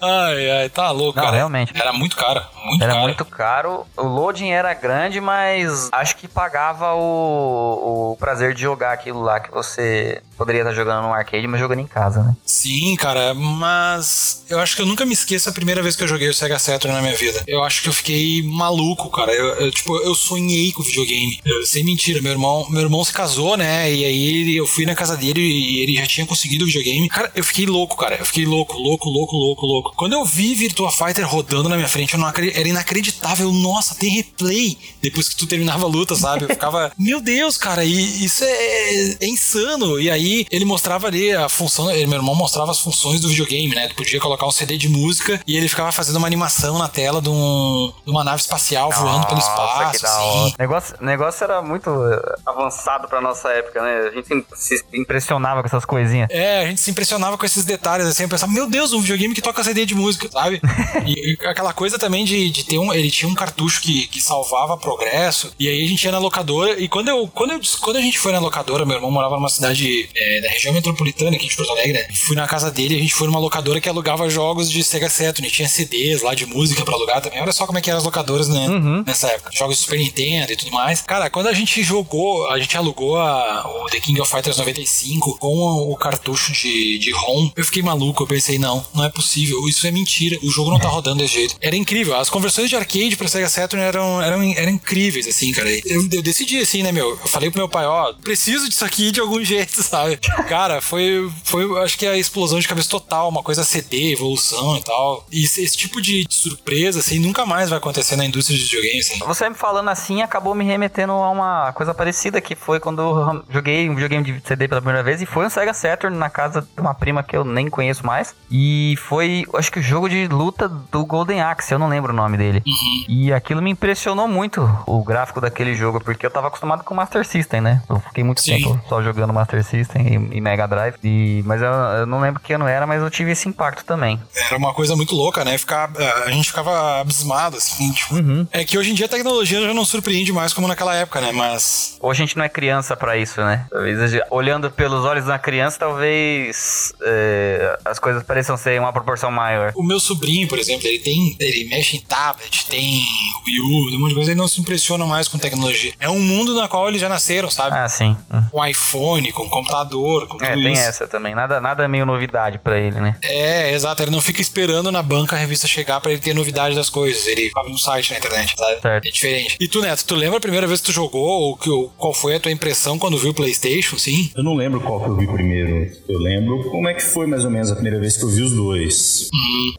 Ai, ai, tá louco, Não, cara. realmente. Era muito caro, muito Era caro. muito caro. O loading era grande, mas acho que pagava o, o prazer de jogar aquilo lá que você poderia estar jogando no arcade, mas jogando em casa, né? Sim, cara, mas eu acho que eu nunca me esqueço a primeira vez que eu joguei o Sega Saturn na minha vida. Eu acho que eu fiquei maluco, cara. Eu, eu, tipo, eu sonhei com videogame. Eu, sem mentira, meu irmão, meu irmão se casou, né? E aí eu fui na casa dele e ele já tinha conseguido o videogame. Cara, eu fiquei louco, cara. Eu fiquei louco, louco, louco, louco, louco. Quando eu vi Virtua Fighter rodando na minha frente, eu não era inacreditável. Nossa, tem replay depois que tu terminava a luta, sabe? Eu ficava, meu Deus, cara, isso é, é insano. E aí ele mostrava ali a função, ele, meu irmão mostrava as funções do videogame, né? Tu podia colocar um CD de música e ele ficava fazendo uma animação na tela de, um- de uma nave espacial voando pelo espaço. assim. negócio, negócio era muito eh, avançado pra nossa época, né? A gente se- se impressionava com essas coisinhas. É, a gente se impressionava com esses detalhes, assim, eu pensava, meu Deus, um videogame que toca CD de música, sabe? e, e aquela coisa também de, de ter um. Ele tinha um cartucho que, que salvava progresso, e aí a gente ia na locadora, e quando eu, quando eu quando a gente foi na locadora, meu irmão morava numa cidade é, da região metropolitana aqui de Porto Alegre, né? Fui na casa dele, a gente foi numa locadora que alugava jogos de Sega Saturn, e tinha CDs lá de música pra alugar também. Olha só como é que eram as locadoras, né? Nessa época. Jogos de Super Nintendo e tudo mais. Cara, quando a gente jogou, a gente alugou a- o The King of Fighters 95 com o, o cartucho de, de ROM, eu fiquei maluco. Eu pensei, não, não é possível. Isso é mentira. O jogo não tá rodando desse jeito. Era incrível. As conversões de arcade pra Sega Saturn eram, eram, eram incríveis, assim, cara. Eu, eu decidi, assim, né, meu? Eu falei pro meu pai, ó, preciso disso aqui de algum jeito, sabe? Cara, foi, foi acho que a explosão de cabeça total, uma coisa CD, evolução e tal. E esse, esse tipo de surpresa, assim, nunca mais vai acontecer na indústria de videogames, assim. Você me falando assim acabou me remetendo a uma coisa parecida que foi quando eu joguei um videogame de CD pela primeira vez e foi um Sega Saturn na casa de uma prima que eu nem conheço mais. E foi, acho que o jogo de luta do Golden Axe, eu não lembro o nome dele. E aquilo me impressionou muito, o gráfico daquele jogo, porque eu tava acostumado com o Master System, né? Eu fiquei muito Sim. tempo só jogando Master System e, e Mega Drive. E, mas eu, eu não lembro que ano era, mas eu tive esse impacto também. Era uma coisa muito louca, né? Ficar, a gente ficava abismado, assim, tipo. É que hoje em dia a tecnologia já não surpreende mais como naquela época, né? Mas. Hoje a gente não é criança pra isso, né? Talvez olhando pelos olhos da criança, talvez é, as coisas pareçam ser uma proporção maior. O meu sobrinho, por exemplo, ele tem. Ele mexe em tablet, tem Wii U, um monte de coisa, ele não se impressiona mais com tecnologia. É um mundo na qual eles já nasceram, sabe? Ah, sim. Hum. Com iPhone, com computador, com tudo É, tem isso. essa também. Nada, nada é meio novidade pra ele, né? É, exato. Ele não fica esperando na banca a revista chegar pra ele ter novidade das coisas. Ele abre um site na internet, sabe? Certo. É diferente. E tu, Neto, tu lembra a primeira vez que tu jogou? Ou que, ou qual foi a tua impressão quando viu o PlayStation, sim? Eu não lembro qual que eu vi primeiro. Eu lembro como é que foi mais ou menos a primeira vez que eu vi os dois.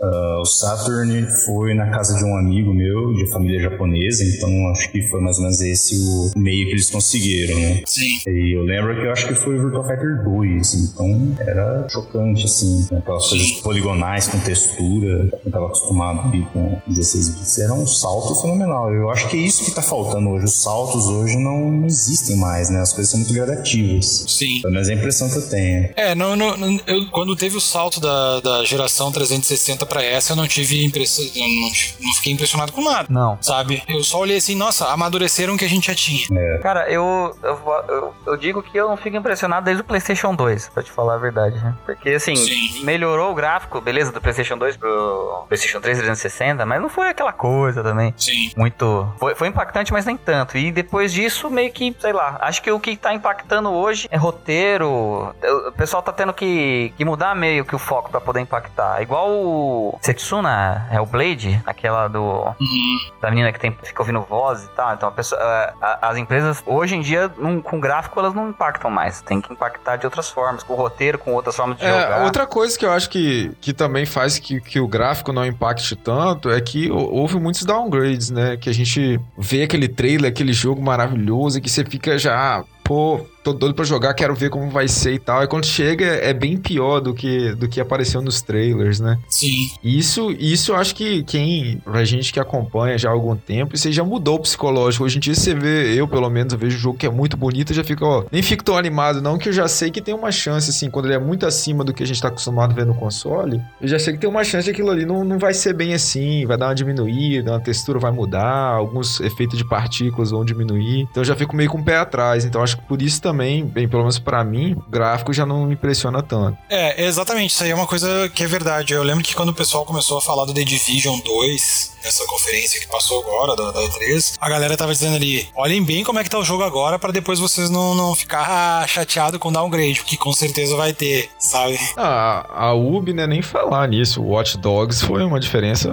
Ah, o Saturn foi na casa de um amigo meu, de família japonesa, então acho que foi mais ou menos esse o meio que eles conseguiram, né? Sim. E eu lembro que eu acho que foi o Virtua Fighter 2, então era chocante, assim, aquelas coisas poligonais com textura. Eu tava acostumado ali com 16 bits. Era um salto fenomenal. Eu acho que é isso que tá faltando hoje. Os saltos hoje não, existem mais, né? As coisas são muito gradativas. Sim. Pelo menos é a impressão que eu tenho. É, não, não, eu, quando teve o salto da, da geração 360 pra essa, eu não tive impressão, não, não fiquei impressionado com nada. Não. Sabe? Eu só olhei assim, nossa, amadureceram o que a gente já tinha. Cara, eu, eu, eu, eu digo que eu não fico impressionado desde o PlayStation 2, pra te falar a verdade, né? Porque, assim, Sim. melhorou o gráfico, beleza, do PlayStation 2 pro PlayStation 3 360, mas não foi aquela coisa também. Sim. Muito. Foi, foi impactante, mas nem tanto. E depois disso, meio que, sei lá, acho que o que tá impactando hoje é roteiro. O pessoal tá tendo que, que mudar meio que o foco pra poder impactar. Igual o Setsuna Hellblade, aquela do. Uhum. da menina que tem, fica ouvindo voz e tal. Então a pessoa, a- a- as empresas, hoje em dia, não- com gráfico, elas não impactam mais. Tem que impactar de outras formas, com roteiro, com outras formas de É, jogar. outra coisa que eu acho que, que também faz que, que o gráfico não impacte tanto é que hou- houve muitos downgrades, né? Que a gente vê aquele trailer, aquele jogo maravilhoso e que você fica já, pô, tô doido pra jogar, quero ver como vai ser e tal. E quando chega é bem pior do que, do que apareceu nos trailers, né? Sim. Isso, isso eu acho que quem, pra gente que acompanha já há algum tempo, isso aí já mudou o psicológico. Hoje em dia você vê, eu pelo menos, eu vejo um jogo que é muito bonito, já fico, ó, nem fico tão animado não, que eu já sei que tem uma chance, assim, quando ele é muito acima do que a gente tá acostumado a ver no console, eu já sei que tem uma chance de aquilo ali não, não vai ser bem assim, vai dar uma diminuída, a textura vai mudar, alguns efeitos de partículas vão diminuir, então eu já fico meio com o pé atrás, então acho que por isso também também, bem, pelo menos pra mim, o gráfico já não me impressiona tanto. É, exatamente. Isso aí é uma coisa que é verdade. Eu lembro que quando o pessoal começou a falar do The Division 2, nessa conferência que passou agora, da, da E3, a galera tava dizendo ali: olhem bem como é que tá o jogo agora pra depois vocês não, não ficar chateado com downgrade, porque com certeza vai ter, sabe? Ah, a Ubi, né, nem falar nisso. O Watch Dogs foi uma diferença,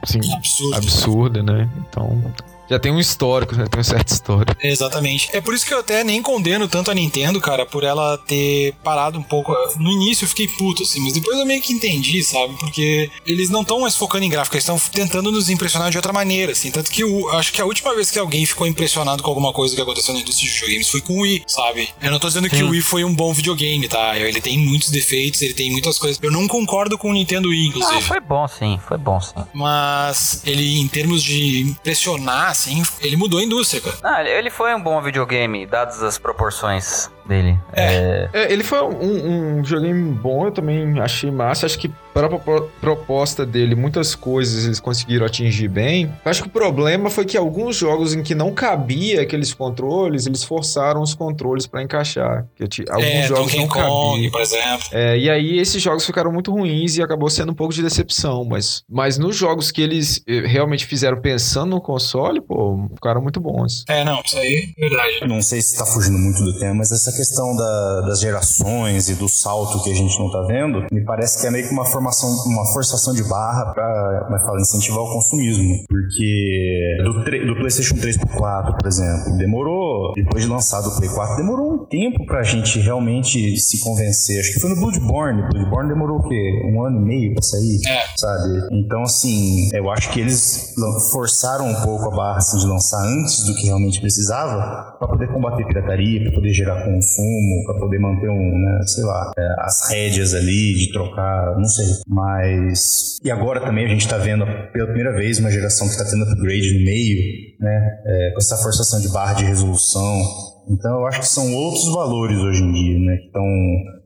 assim, Absurdo. absurda, né? Então, já tem um histórico, né? Tem um certo histórico. Exatamente. É por isso que eu até nem condeno tanto a Nintendo, cara, por ela ter parado um pouco. No início eu fiquei puto, assim, mas depois eu meio que entendi, sabe? Porque eles não estão mais focando em gráfico, eles estão tentando nos impressionar de outra maneira, assim. Tanto que eu acho que a última vez que alguém ficou impressionado com alguma coisa que aconteceu na indústria de videogames foi com o Wii, sabe? Eu não tô dizendo que o Wii foi um bom videogame, tá? Ele tem muitos defeitos, ele tem muitas coisas. Eu não concordo com o Nintendo Wii, inclusive. Ah, foi bom sim, foi bom sim. Mas ele, em termos de impressionar, assim, ele mudou a indústria, cara. Ah, ele- foi um bom videogame, dadas as proporções dele. É. É, ele foi um, um videogame bom, eu também achei massa. Acho que para a propo- proposta dele, muitas coisas eles conseguiram atingir bem. Acho que o problema foi que alguns jogos em que não cabia aqueles controles, eles forçaram os controles para encaixar. Que ti- alguns é, jogos Donkey não Kong, cabiam. por exemplo. É, e aí esses jogos ficaram muito ruins e acabou sendo um pouco de decepção, mas, mas nos jogos que eles eh, realmente fizeram pensando no console, pô, ficaram muito bons. É, não, isso aí é verdade. Eu não sei se está fugindo muito do tema, mas essa questão da- das gerações e do salto que a gente não tá vendo, me parece que é meio que uma formação, uma forçação de barra para, é fala, incentivar o consumismo. Porque do, do PlayStation 3 pro 4, por exemplo, demorou, depois de lançado o Play 4, demorou um tempo pra gente realmente se convencer. Acho que foi no Bloodborne. Bloodborne demorou o quê? Um ano e meio pra sair? É. sabe? Então, assim, eu acho que eles forçaram um pouco a barra assim, de lançar antes do que realmente precisava para poder combater pirataria, para poder gerar consumo, para poder manter um, né, sei lá, é, as rédeas ali de trocar, não sei. Mas e agora também a gente tá vendo pela primeira vez uma geração que tá tendo upgrade no meio, né, é, com essa forçação de barra de resolução. Então eu acho que são outros valores hoje em dia, né, que estão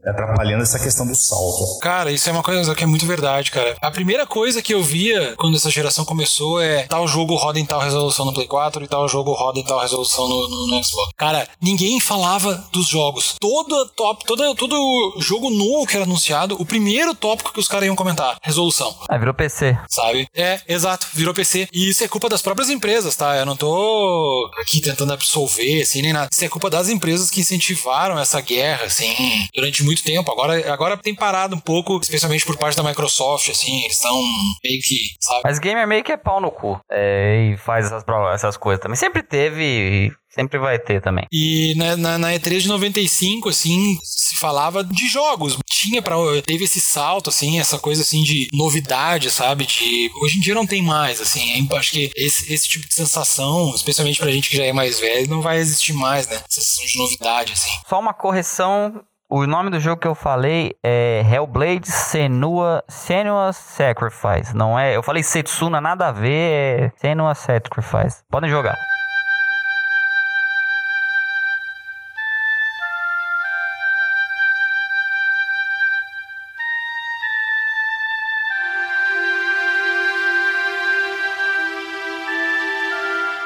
atrapalhando essa questão do salto. Cara, isso é uma coisa que é muito verdade, cara. A primeira coisa que eu via quando essa geração começou é tal jogo roda em tal resolução no Play 4 e tal jogo roda em tal resolução no, no- no Xbox. Cara, ninguém falava dos jogos. Todo top, todo, todo jogo novo que era anunciado, o primeiro tópico que os caras iam comentar, resolução. Ah, virou PC. Sabe? É, exato, virou PC. E isso é culpa das próprias empresas, tá? Eu não tô aqui tentando absolver, assim, nem nada. Isso é culpa das empresas que incentivaram essa guerra, assim, durante muito tempo. Agora, agora tem parado um pouco, especialmente por parte da Microsoft, assim, eles estão meio que, sabe? Mas gamer meio que é pau no cu. É, e faz essas, essas coisas também. Sempre teve e sempre vai ter também. E na, na, na E3 de 95, assim, se falava de jogos. Tinha para Teve esse salto, assim, essa coisa assim de novidade, sabe? De. Hoje em dia não tem mais, assim. Eu acho que esse, esse tipo de sensação, especialmente pra gente que já é mais velho, não vai existir mais, né? Sensação de novidade, assim. Só uma correção. O nome do jogo que eu falei é Hellblade Senua, Senua Sacrifice. Não é. Eu falei Setsuna, nada a ver. É Senua Sacrifice. Podem jogar.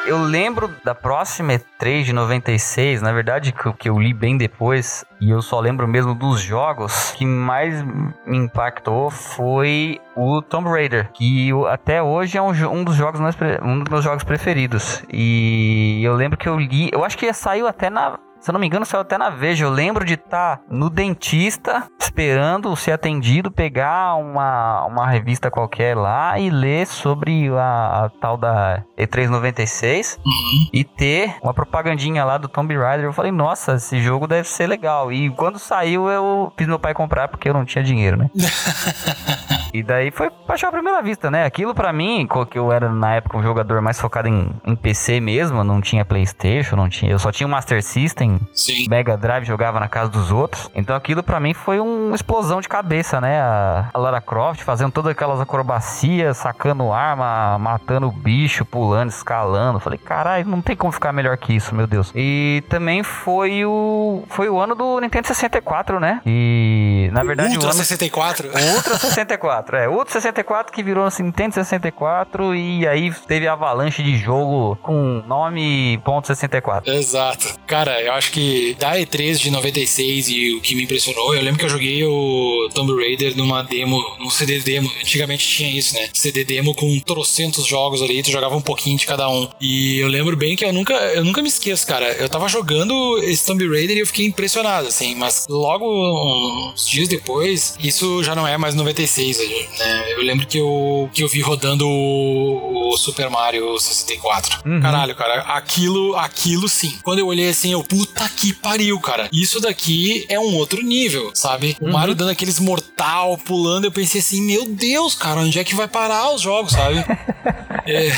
Eu lembro da próxima E3 de 96, na verdade, que, eu- que eu li bem depois, e eu só lembro mesmo dos jogos, que mais me impactou foi o Tomb Raider, que eu- até hoje é um, um dos jogos mais um dos meus jogos preferidos. E eu lembro que eu li, eu acho que saiu até na se eu não me engano, saiu até na Veja. Eu lembro de estar no dentista, esperando ser atendido, pegar uma, uma revista qualquer lá e ler sobre a, a tal da E396 e ter uma propagandinha lá do Tomb Raider. Eu falei, nossa, esse jogo deve ser legal. E quando saiu, eu fiz meu pai comprar porque eu não tinha dinheiro, né? E daí foi paixão à primeira vista, né? Aquilo pra mim, que eu era na época um jogador mais focado em, em PC mesmo, não tinha Playstation, não tinha, eu só tinha o Master System, Sim. Mega Drive jogava na casa dos outros. Então aquilo pra mim foi uma explosão de cabeça, né? A, Lara Croft fazendo todas aquelas acrobacias, sacando arma, matando o bicho, pulando, escalando. Falei, caralho, não tem como ficar melhor que isso, meu Deus. E também foi o foi o ano do Nintendo 64, né? E na verdade Ultra o ano 64. o Ultra 64, é. Ultra 64 que virou assim, Nintendo 64 e aí teve avalanche de jogo com nome ponto .64. Exato. Cara, eu acho que da E3 de 96 e o que me impressionou, eu lembro que eu joguei o Tomb Raider numa demo, num CD demo. Antigamente tinha isso, né? CD demo com trocentos jogos ali, tu jogava um pouquinho de cada um. E eu lembro bem que eu nunca, eu nunca me esqueço, cara. Eu tava jogando esse Tomb Raider e eu fiquei impressionado, assim. Mas logo uns dias depois, isso já não é mais 96, né? Eu lembro que eu, que eu vi rodando o, o Super Mario 64. Caralho, cara, aquilo, aquilo sim. Quando eu olhei assim, eu, puta que pariu, cara. Isso daqui é um outro nível, sabe? O Mario dando aqueles mortal, pulando, eu pensei assim, meu Deus, cara, onde é que vai parar os jogos, sabe? É,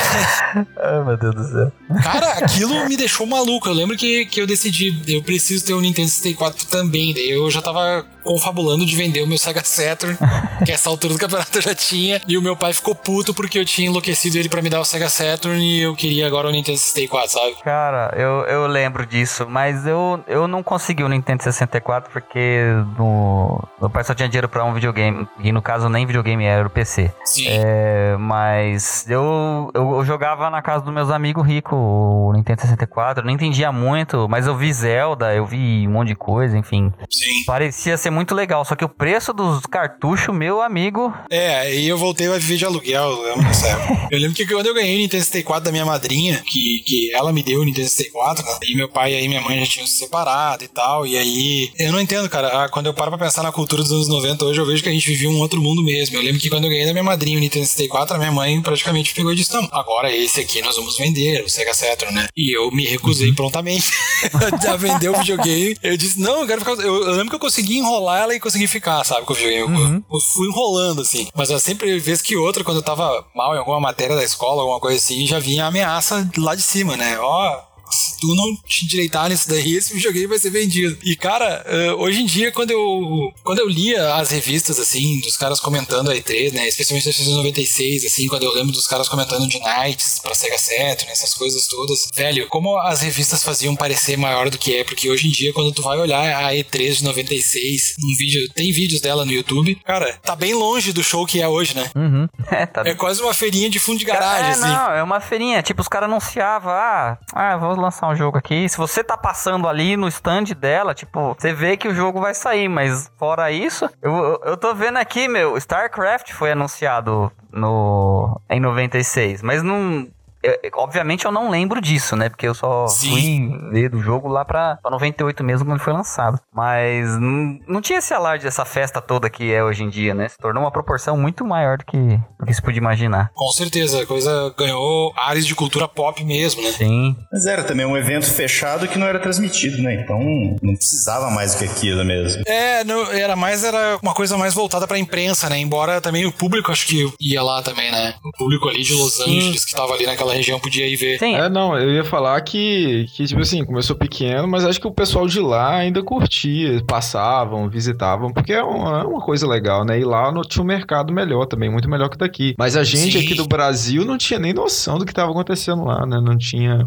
Ai, meu Deus do céu. cara, aquilo me deixou maluco. Eu lembro que, que eu decidi, eu preciso ter um Nintendo 64 também. Daí eu já tava confabulando de vender o meu Sega Saturn, que essa altura do campeonato eu já tinha. E o meu pai ficou puto porque eu tinha enlouquecido ele pra me dar o Sega Saturn e eu queria agora o Nintendo 64, sabe? Cara, eu, eu lembro disso, mas eu, eu não consegui o Nintendo 64 porque no, meu pai só tinha dinheiro pra um videogame. E no caso nem videogame era o PC. Sim. É, mas eu, eu, eu jogava na casa dos meus amigos ricos o Nintendo 64. Eu não entendia muito, mas eu vi Zelda, eu vi um monte de coisa, enfim. Sim. Parecia ser muito legal. Só que o preço dos cartuchos, meu amigo. É, e eu voltei a viver de aluguel, eu lembro dessa época. Eu lembro que quando eu ganhei o Nintendo 64 da minha madrinha, que, que ela me deu o Nintendo 64, né? E meu pai e minha mãe já tinham se separado e tal. E aí, eu não entendo, cara. Quando eu paro pra pensar na cultura dos anos 90, hoje eu vejo que a gente vivia um outro mundo mesmo. Eu lembro que quando eu ganhei da minha madrinha o Nintendo 64, a minha mãe praticamente pegou e disse: Não, agora esse aqui nós vamos vender, o Sega Saturn, né? E eu me recusei prontamente a vender o videogame. Eu disse: Não, eu quero ficar. Eu, eu lembro que eu consegui enrolar ela e consegui ficar, sabe, com o videogame. Eu- Eu, fui enrolando, assim. Mas eu sempre, vez que outra, quando eu tava mal em alguma matéria da escola, alguma coisa assim, já vinha a ameaça lá de cima, né? Ó. Se tu não te endireitar nisso daí, esse videogame vai ser vendido. E, cara, eh, hoje em dia, quando eu, quando eu lia as revistas, assim, dos caras comentando a E3, né? Especialmente a 96, assim, quando eu lembro dos caras comentando de Nights pra Sega Saturn, essas coisas todas. Velho, como as revistas faziam parecer maior do que é, porque hoje em dia, quando tu vai olhar a E3 de 96, um vídeo, tem vídeos dela no YouTube, cara, tá bem longe do show que é hoje, né? Uhum. É, tá É quase uma feirinha de fundo de garagem, é, assim. não, é uma feirinha. Tipo, os caras anunciavam, ah, ah, vou lançar um jogo aqui. Se você tá passando ali no stand dela, tipo, você vê que o jogo vai sair, mas fora isso, eu, eu, tô vendo aqui, meu, StarCraft foi anunciado no em 96, mas não. Eu- obviamente eu não lembro disso, né? Porque eu só Sim. fui ver do jogo lá pra, pra 98 mesmo quando ele foi lançado. Mas não, não tinha esse alarde dessa festa toda que é hoje em dia, né? Se tornou uma proporção muito maior do que, do que se podia imaginar. Com certeza, a coisa ganhou áreas de cultura pop mesmo, né? Sim. Mas era também um evento fechado que não era transmitido, né? Então não precisava mais do que aquilo mesmo. É, não, era mais era uma coisa mais voltada pra imprensa, né? Embora também o público acho que ia lá também, né? O público ali de Los Angeles que tava ali naquela região podia ir ver. Sim, É, não, eu ia falar que, que, tipo assim, começou pequeno, mas acho que o pessoal de lá ainda curtia, passavam, visitavam, porque é uma, é uma coisa legal, né? E lá não tinha um mercado melhor também, muito melhor que daqui. Mas a gente Sim. aqui do Brasil não tinha nem noção do que estava acontecendo lá, né? Não tinha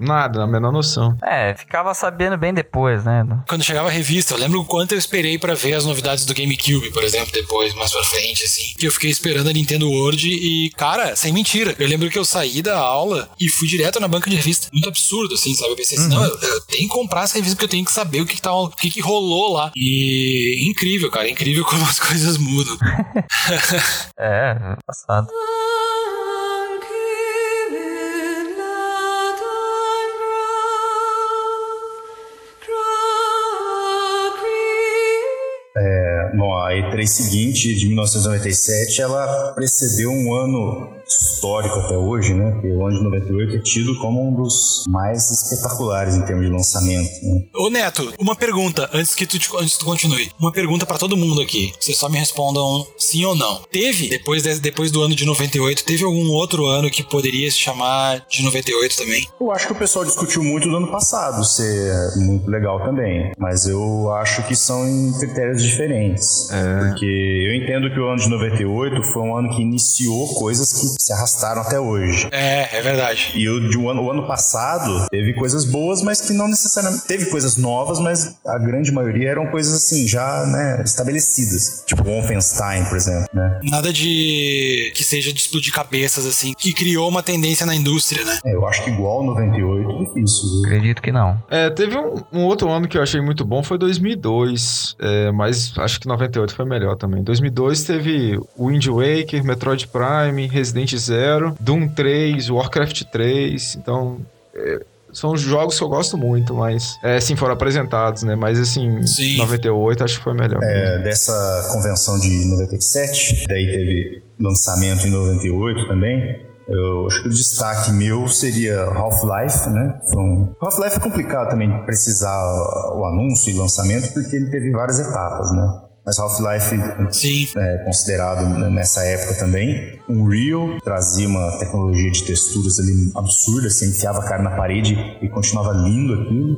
nada, a menor noção. É, ficava sabendo bem depois, né? Quando chegava a revista, eu lembro o quanto eu esperei pra ver as novidades do GameCube, por exemplo, depois, mais pra frente, assim. Que eu fiquei esperando a Nintendo World e, cara, sem mentira. Eu lembro que eu saí da aula e fui direto na banca de revista. Muito absurdo, assim, sabe? Eu pensei assim, não, eu, eu tenho que comprar essa revista porque eu tenho que saber o que, que, tá, o que, que rolou lá. E incrível, cara, incrível como as coisas mudam. É, passado. Bom, a E3 seguinte, de 1997, ela precedeu um ano histórico até hoje, né? Porque o ano de 98 é tido como um dos mais espetaculares em termos de lançamento, né? Ô Neto, uma pergunta antes que tu, te- antes que tu continue. Uma pergunta pra todo mundo aqui. Vocês só me respondam sim ou não. Teve, depois, de- depois do ano de 98, teve algum outro ano que poderia se chamar de 98 também? Eu acho que o pessoal discutiu muito do ano passado ser muito legal também, mas eu acho que são em critérios diferentes. Porque eu entendo que o ano de 98 foi um ano que iniciou coisas que se arrastaram até hoje. É, é verdade. E o, de um ano, o ano passado teve coisas boas, mas que não necessariamente. Teve coisas novas, mas a grande maioria eram coisas assim, já né, estabelecidas. Tipo Wolfenstein, por exemplo. Né? Nada de que seja de explodir cabeças, assim, que criou uma tendência na indústria, né? É, eu acho que igual 98 é difícil. viu? Acredito que não. É, teve um, um outro ano que eu achei muito bom, foi 2002, é, mas acho que 98 foi melhor também. 2002 teve Wind Waker, Metroid Prime, Resident Zero, Doom 3, Warcraft 3, então... é, são jogos que eu gosto muito, mas... É, sim, foram apresentados, né? Mas, assim, Sim. 98 acho que foi melhor. É, dessa convenção de 97, daí teve lançamento em 98 também. Eu acho que o destaque meu seria Half-Life, né? Um- Half-Life é complicado também de precisar o anúncio e lançamento, porque ele teve várias etapas, né? Mas Half-Life é considerado nessa época também. Um Unreal trazia uma tecnologia de texturas ali absurda, você enfiava a cara na parede e continuava lindo aquilo.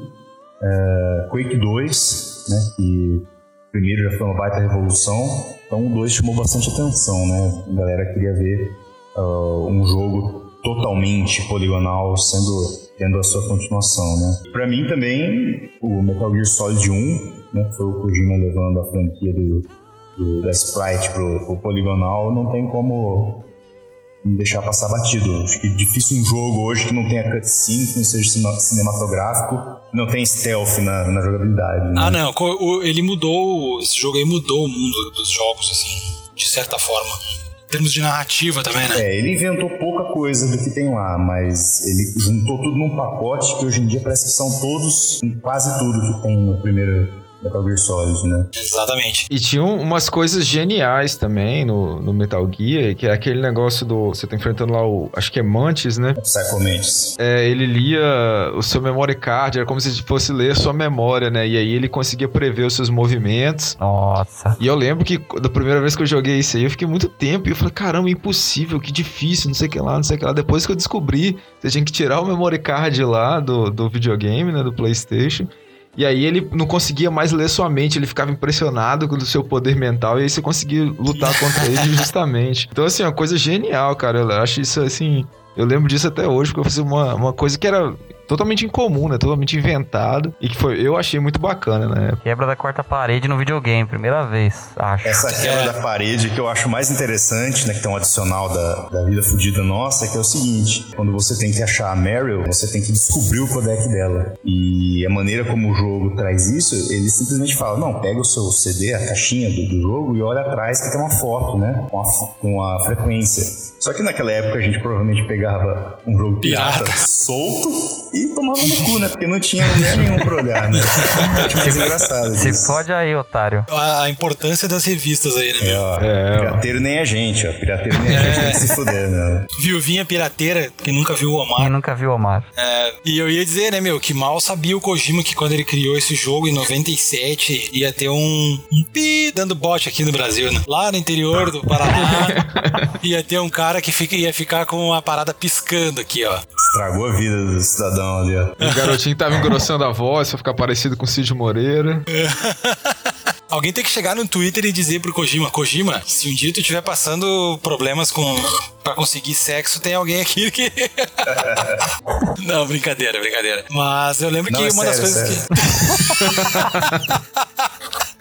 É, Quake 2, né, que primeiro já foi uma baita revolução, então o 2 chamou bastante atenção, né? A galera queria ver ah, um jogo totalmente poligonal sendo tendo a sua continuação, né? Para mim também o Metal Gear Solid 1, né, foi o Kojima levando a franquia do, do da Sprite pro, pro poligonal, não tem como deixar passar batido. Acho que é difícil um jogo hoje que não tenha cutscene, que não seja cine- cinematográfico, não tenha stealth na, na jogabilidade. Né? Ah, não. Ele mudou. Esse jogo aí mudou o mundo dos jogos, assim, de certa forma. Em termos de narrativa também, né? É, ele inventou pouca coisa do que tem lá, mas ele juntou tudo num pacote que hoje em dia parece que são todos, quase tudo que tem no primeiro Metal Gear Solid, né? Exatamente. E tinham umas coisas geniais também no, no Metal Gear, que é aquele negócio do... Você tá enfrentando lá o... Acho que é Mantis, né? Psycho Mantis. É, ele lia o seu memory card, era como se fosse ler sua memória, né? E aí ele conseguia prever os seus movimentos. Nossa. E eu lembro que da primeira vez que eu joguei isso aí, eu fiquei muito tempo e eu falei, caramba, impossível, que difícil, não sei o que lá, não sei o que lá. Depois que eu descobri, você tinha que tirar o memory card lá do, do videogame, né, do PlayStation. E aí ele não conseguia mais ler sua mente, ele ficava impressionado com o seu poder mental e aí você conseguia lutar contra ele justamente. Então, assim, é uma coisa genial, cara. Eu acho isso, assim... Eu lembro disso até hoje, porque eu fiz uma, uma coisa que era totalmente incomum, né? Totalmente inventado. E que foi, eu achei muito bacana, né? Quebra da quarta parede no videogame, primeira vez, acho. Essa quebra É. da parede que eu acho mais interessante, né? Que tem um adicional da, da vida fudida nossa, que é o seguinte: quando você tem que achar a Meryl, você tem que descobrir o codec dela. E a maneira como o jogo traz isso, ele simplesmente fala: não, pega o seu CD, a caixinha do, do jogo, e olha atrás que tem uma foto, né? Com a, com a frequência. Só que naquela época a gente provavelmente pegava um jogo pirata, Pirata. solto e tomava no cu, né? Porque não tinha lugar nenhum pra olhar, né? Acho mais engraçado. Se pode aí, otário. A, a importância das revistas aí, né? É, meu? ó, É, ó. pirateiro nem a gente, ó. Pirateiro nem a gente tem que se fuder, né? Viuvinha pirateira, que nunca viu o Omar. Nunca viu Omar? É, e eu ia dizer, né, meu, que mal sabia o Kojima que quando ele criou esse jogo em 97 ia ter um, um pi dando bote aqui no Brasil, né? Lá no interior do Paraná ia ter um cara que fica, ia ficar com uma parada piscando aqui, ó. Estragou a vida do cidadão ali, ó. O garotinho tava engrossando a voz pra ficar parecido com o Cid Moreira. Alguém tem que chegar no Twitter e dizer pro Kojima, Kojima, se um dia tu estiver passando problemas com para conseguir sexo, tem alguém aqui que Não, brincadeira, brincadeira. Mas eu lembro Não, que é uma das sério, coisas que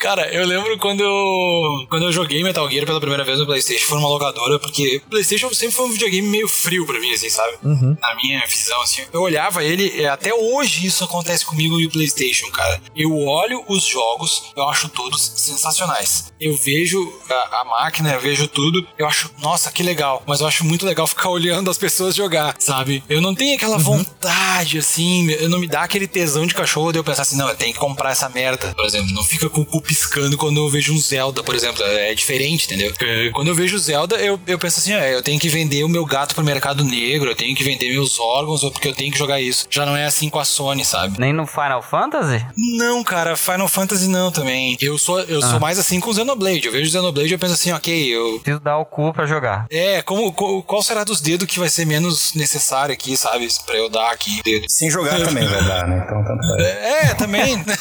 Cara, eu lembro quando eu, quando eu joguei Metal Gear pela primeira vez no PlayStation, foi numa locadora, porque o PlayStation sempre foi um videogame meio frio pra mim, assim, sabe? Na minha visão, assim. Eu olhava ele, e até hoje isso acontece comigo no PlayStation, cara. Eu olho os jogos, eu acho todos sensacionais. Eu vejo a, a máquina, eu vejo tudo, eu acho, nossa, que legal. Mas eu acho muito legal ficar olhando as pessoas jogar, sabe? Eu não tenho aquela vontade, assim, eu não me dá aquele tesão de cachorro de eu pensar assim, não, eu tenho que comprar essa merda, por exemplo. Não fica com o piscando quando eu vejo um Zelda, por exemplo. É diferente, entendeu? Porque Quando eu vejo Zelda, eu, eu penso assim, ah, eu tenho que vender o meu gato pro mercado negro, eu tenho que vender meus órgãos, ou porque eu tenho que jogar isso. Já não é assim com a Sony, sabe? Nem no Final Fantasy? Não, cara, Final Fantasy não também. Eu sou, eu sou mais assim com Xenoblade. Eu vejo Xenoblade e eu penso assim, ok, eu. Preciso dar o cu pra jogar. É, como, co- qual será dos dedos que vai ser menos necessário aqui, sabe? Pra eu dar aqui dedo. Sem jogar também vai dar, né? Então tanto faz. É, também.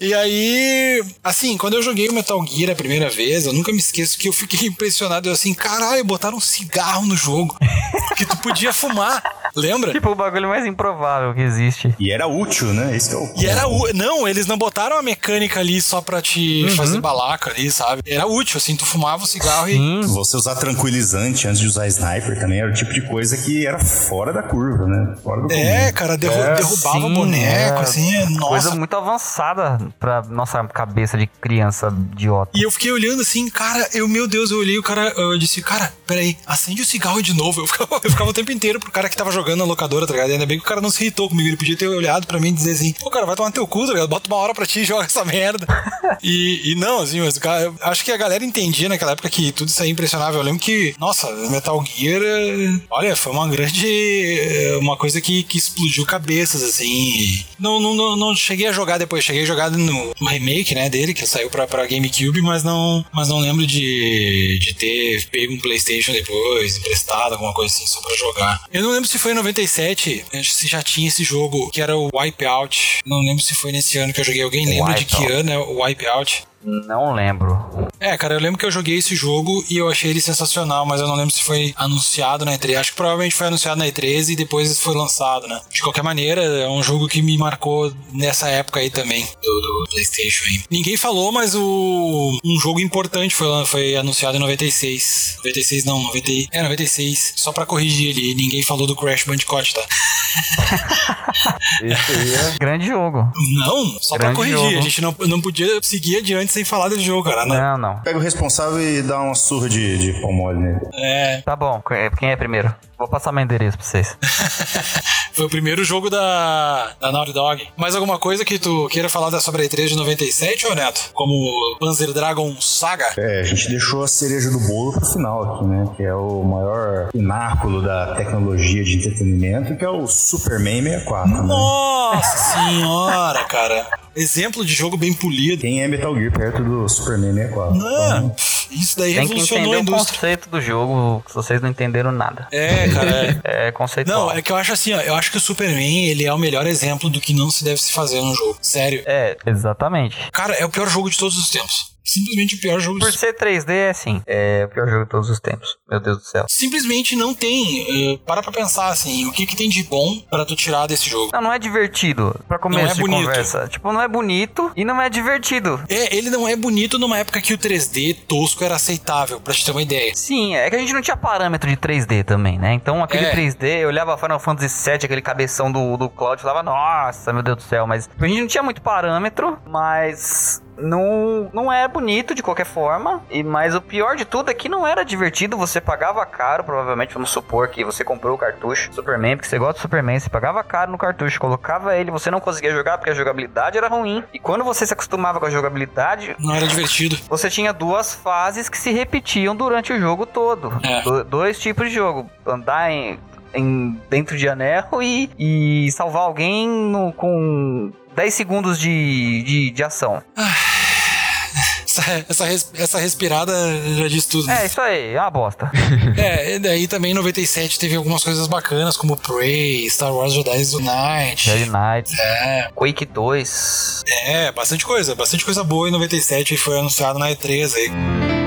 E aí, assim, quando eu joguei o Metal Gear a primeira vez, eu nunca me esqueço que eu fiquei impressionado. Eu assim, caralho, botaram um cigarro no jogo. que tu podia fumar. Lembra? Tipo, o bagulho mais improvável que existe. E era útil, né? Esse é o E era. u- Não, eles não botaram a mecânica ali só pra te fazer balaca ali, sabe? Era útil, assim, tu fumava o cigarro e. Sim. Você usar tranquilizante antes de usar sniper também era o tipo de coisa que era fora da curva, né? Fora do É, comum. cara, derru- É, derrubava Sim, boneco, é. assim, nossa. Coisa muito avançada pra nossa cabeça de criança idiota. E eu fiquei olhando assim, cara, eu, meu Deus, eu olhei o cara, eu disse, cara, peraí, acende o cigarro de novo. Eu ficava, eu ficava o tempo inteiro pro cara que tava jogando na locadora, tá ligado? Ainda bem que o cara não se irritou comigo, ele podia ter olhado pra mim e dizer assim, pô, cara, vai tomar teu cu, tá ligado? Bota uma hora pra ti e joga essa merda. e, e não, assim, mas cara, eu acho que a galera entendia naquela época que tudo isso aí é impressionável. Eu lembro que, nossa, Metal Gear, olha, foi uma grande, eh, uma coisa que, que explodiu cabeças, assim. e Não, não, não, não cheguei a jogar depois, cheguei a jogar no, no remake, né, dele, que saiu pra, pra GameCube, mas não, mas não lembro de, de ter pego um PlayStation depois, emprestado, alguma coisa assim, só pra jogar. Eu não lembro se foi em 97, se já tinha esse jogo, que era o Wipeout. Não lembro se foi nesse ano que eu joguei. Alguém lembra de que Wipeout. ano é o Wipeout? Não lembro. É, cara, eu lembro que eu joguei esse jogo e eu achei ele sensacional, mas eu não lembro se foi anunciado na E3. Acho que provavelmente foi anunciado na E3 e depois foi lançado, né? De qualquer maneira, é um jogo que me marcou nessa época aí também, do, do PlayStation aí. Ninguém falou, mas o um jogo importante foi, foi anunciado em 96. 96 não, 90, é 96. Só pra corrigir ali, ninguém falou do Crash Bandicoot, tá? Esse aí é. Grande jogo. Não, só pra Grande corrigir. jogo. A gente não, não podia seguir adiante sem falar desse jogo, cara. Não. Não, não. Pega o responsável e dá uma surra de, de pau mole nele. É, Tá bom, quem é primeiro? Vou passar meu endereço pra vocês. Foi o primeiro jogo da, da Naughty Dog. Mais alguma coisa que tu queira falar da sobre a E3 de 97, ô Neto? Como Panzer Dragon Saga? É, a gente deixou a cereja do bolo pro final aqui, né? Que é o maior pináculo da tecnologia de entretenimento, que é o Superman 64, né? Nossa senhora, cara. Exemplo de jogo bem polido. Quem é Metal Gear perto do Superman 64? Não, isso daí Tem que revolucionou entender a o indústria. conceito do jogo, se vocês não entenderam nada. É, cara. É. É conceitual. Não, é que eu acho assim, ó. Eu acho que o Superman, ele é o melhor exemplo do que não se deve se fazer num jogo. Sério. É, exatamente. Cara, é o pior jogo de todos os tempos. Simplesmente o pior jogo Por ser 3D, é assim. É o pior jogo de todos os tempos. Meu Deus do céu. Simplesmente não tem. eh, para pra pensar assim, o que, que tem de bom pra tu tirar desse jogo? Não, não é divertido. Pra começo Não é de bonito. conversa. Tipo, não é bonito e não é divertido. É, ele não é bonito numa época que o 3D tosco era aceitável, pra te ter uma ideia. Sim, é que a gente não tinha parâmetro de 3D também, né? Então aquele É. 3D, eu olhava Final Fantasy VII, aquele cabeção do, do Cloud, e falava, nossa, meu Deus do céu, mas a gente não tinha muito parâmetro, mas não, não é bonito de qualquer forma. E mas o pior de tudo é que não era divertido, você pagava caro, provavelmente, vamos supor que você comprou o cartucho Superman, porque você gosta do Superman, você pagava caro no cartucho, colocava ele, você não conseguia jogar porque a jogabilidade era ruim. E quando você se acostumava com a jogabilidade, Não era divertido. você tinha duas fases que se repetiam durante o jogo todo. É. Do- dois tipos de jogo. Andar em, em- dentro de anel e, e salvar alguém no- com 10 segundos de, de, de ação. Essa, essa, res- essa respirada já diz tudo. É, isso aí, é uma bosta. É, e daí também em 97 teve algumas coisas bacanas, como Prey, Star Wars Jedi Night. Jedi Knight, É, Quake 2. é, bastante coisa, bastante coisa boa em 97 e foi anunciado na E3 aí.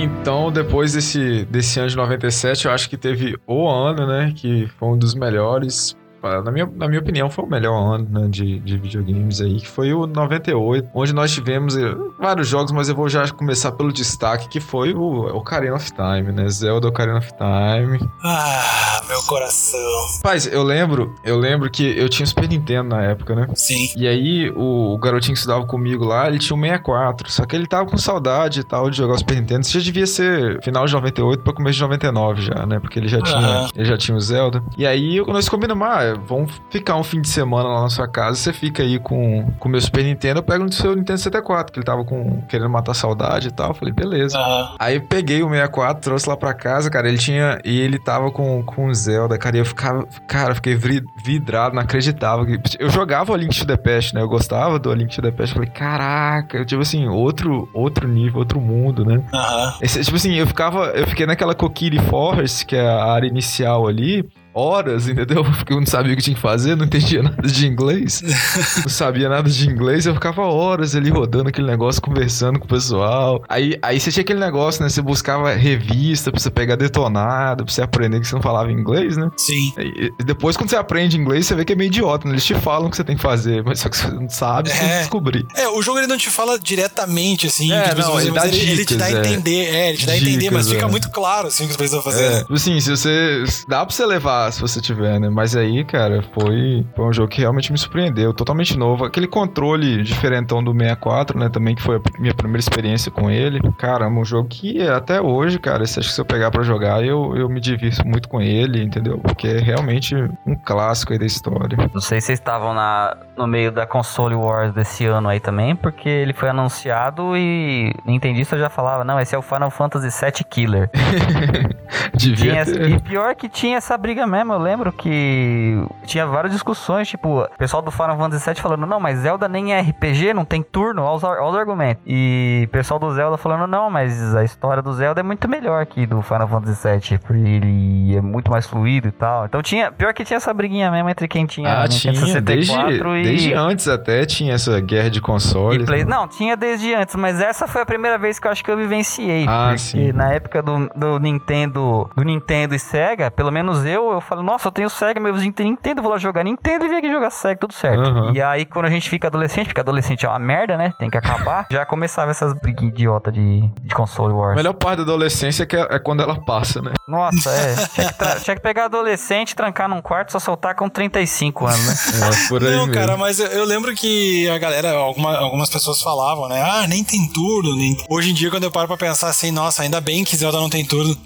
Então, depois desse, desse ano de 97, eu acho que teve o ano, né? Que foi um dos melhores. Na minha, na minha opinião, foi o melhor ano né, de, de videogames aí, que foi o 98, onde nós tivemos eh, vários jogos, mas eu vou já começar pelo destaque, que foi o Ocarina of Time, né? Zelda Ocarina of Time. Ah, meu coração. Rapaz, eu lembro, eu lembro que eu tinha o Super Nintendo na época, né? Sim. E aí, o, o garotinho que estudava comigo lá, ele tinha um 64. Só que ele tava com saudade e tal de jogar o Super Nintendo. Isso já devia ser final de 98 pra começo de 99 já, né? Porque ele já tinha, Aham. ele já tinha o Zelda. E aí, nós combinamos, ah, vamos ficar um fim de semana lá na sua casa. Você fica aí com o meu Super Nintendo, eu pego no seu Nintendo 64, que ele tava com, querendo matar a saudade e tal. Eu falei, beleza. Aham. Aí eu peguei o 64, trouxe lá pra casa, cara. Ele tinha. E ele tava com, com o Zelda, cara. E eu ficava. Cara, eu fiquei vidrado, não acreditava. Eu jogava o Link to the Past, né? Eu gostava do Link to the Past. Eu falei, caraca, eu, tipo assim, outro, outro nível, outro mundo, né? Aham. Esse- tipo assim, eu ficava. Eu fiquei naquela Kokiri Forest, que é a área inicial ali. Horas, entendeu? Porque eu não sabia o que tinha que fazer, não entendia nada de inglês. não sabia nada de inglês, eu ficava horas ali rodando aquele negócio, conversando com o pessoal. Aí, aí você tinha aquele negócio, né? Você buscava revista pra você pegar detonado, pra você aprender que você não falava inglês, né? Sim. E depois, quando você aprende inglês, você vê que é meio idiota, né? Eles te falam o que você tem que fazer, mas só que você não sabe, você tem que É. descobrir. É, o jogo ele não te fala diretamente, assim, É, o que não, ele mas dá ele, ele te dá a dicas, é. entender, é, ele te dá a entender, Dicas, mas fica é. muito claro, assim, o que você precisa fazer, É, tipo assim, se você. Dá pra você levar se você tiver, né? Mas aí, cara, foi, foi um jogo que realmente me surpreendeu. Totalmente novo. Aquele controle diferentão do 64, né? Também que foi a minha primeira experiência com ele. Caramba, um jogo que até hoje, cara, se, acho que se eu pegar pra jogar, eu, eu me divirto muito com ele, entendeu? Porque é realmente um clássico aí da história. Não sei se vocês estavam na, no meio da console wars desse ano aí também, porque ele foi anunciado e Nintendista já falava, não, esse é o Final Fantasy VII Killer. Devia Tinha, ter. e pior que tinha essa briga mesmo, eu lembro que tinha várias discussões, tipo, o pessoal do Final Fantasy VII falando, não, mas Zelda nem é RPG, não tem turno, olha os, argumentos. E o pessoal do Zelda falando, não, mas a história do Zelda é muito melhor que do Final Fantasy VII, porque ele é muito mais fluido e tal. Então tinha, pior que tinha essa briguinha mesmo entre quem tinha Ah, Nintendo tinha. Desde, 64 e... desde antes até tinha essa guerra de consoles. Play... Não, tinha desde antes, mas essa foi a primeira vez que eu acho que eu vivenciei. Ah, porque sim. na época do, do Nintendo, do Nintendo e Sega, pelo menos eu, eu falo, nossa, eu tenho Sega, meu vizinho tem Nintendo, eu vou lá jogar Nintendo e vem aqui jogar Sega, tudo certo. Aham. E aí, quando a gente fica adolescente, porque adolescente é uma merda, né? Tem que acabar, já começava essas briguinhas idiota de, de console A wars. melhor parte da adolescência é, que é, é quando ela passa, né? Nossa, é. Tinha que, tra- tinha que pegar adolescente, trancar num quarto só soltar com 35 anos, né? É, por aí Não, mesmo. cara, mas eu, eu lembro que a galera, alguma- algumas pessoas falavam, né? Ah, nem tem turno. Nem... Hoje em dia, quando eu paro pra pensar assim, nossa, ainda bem que Zelda não tem turno.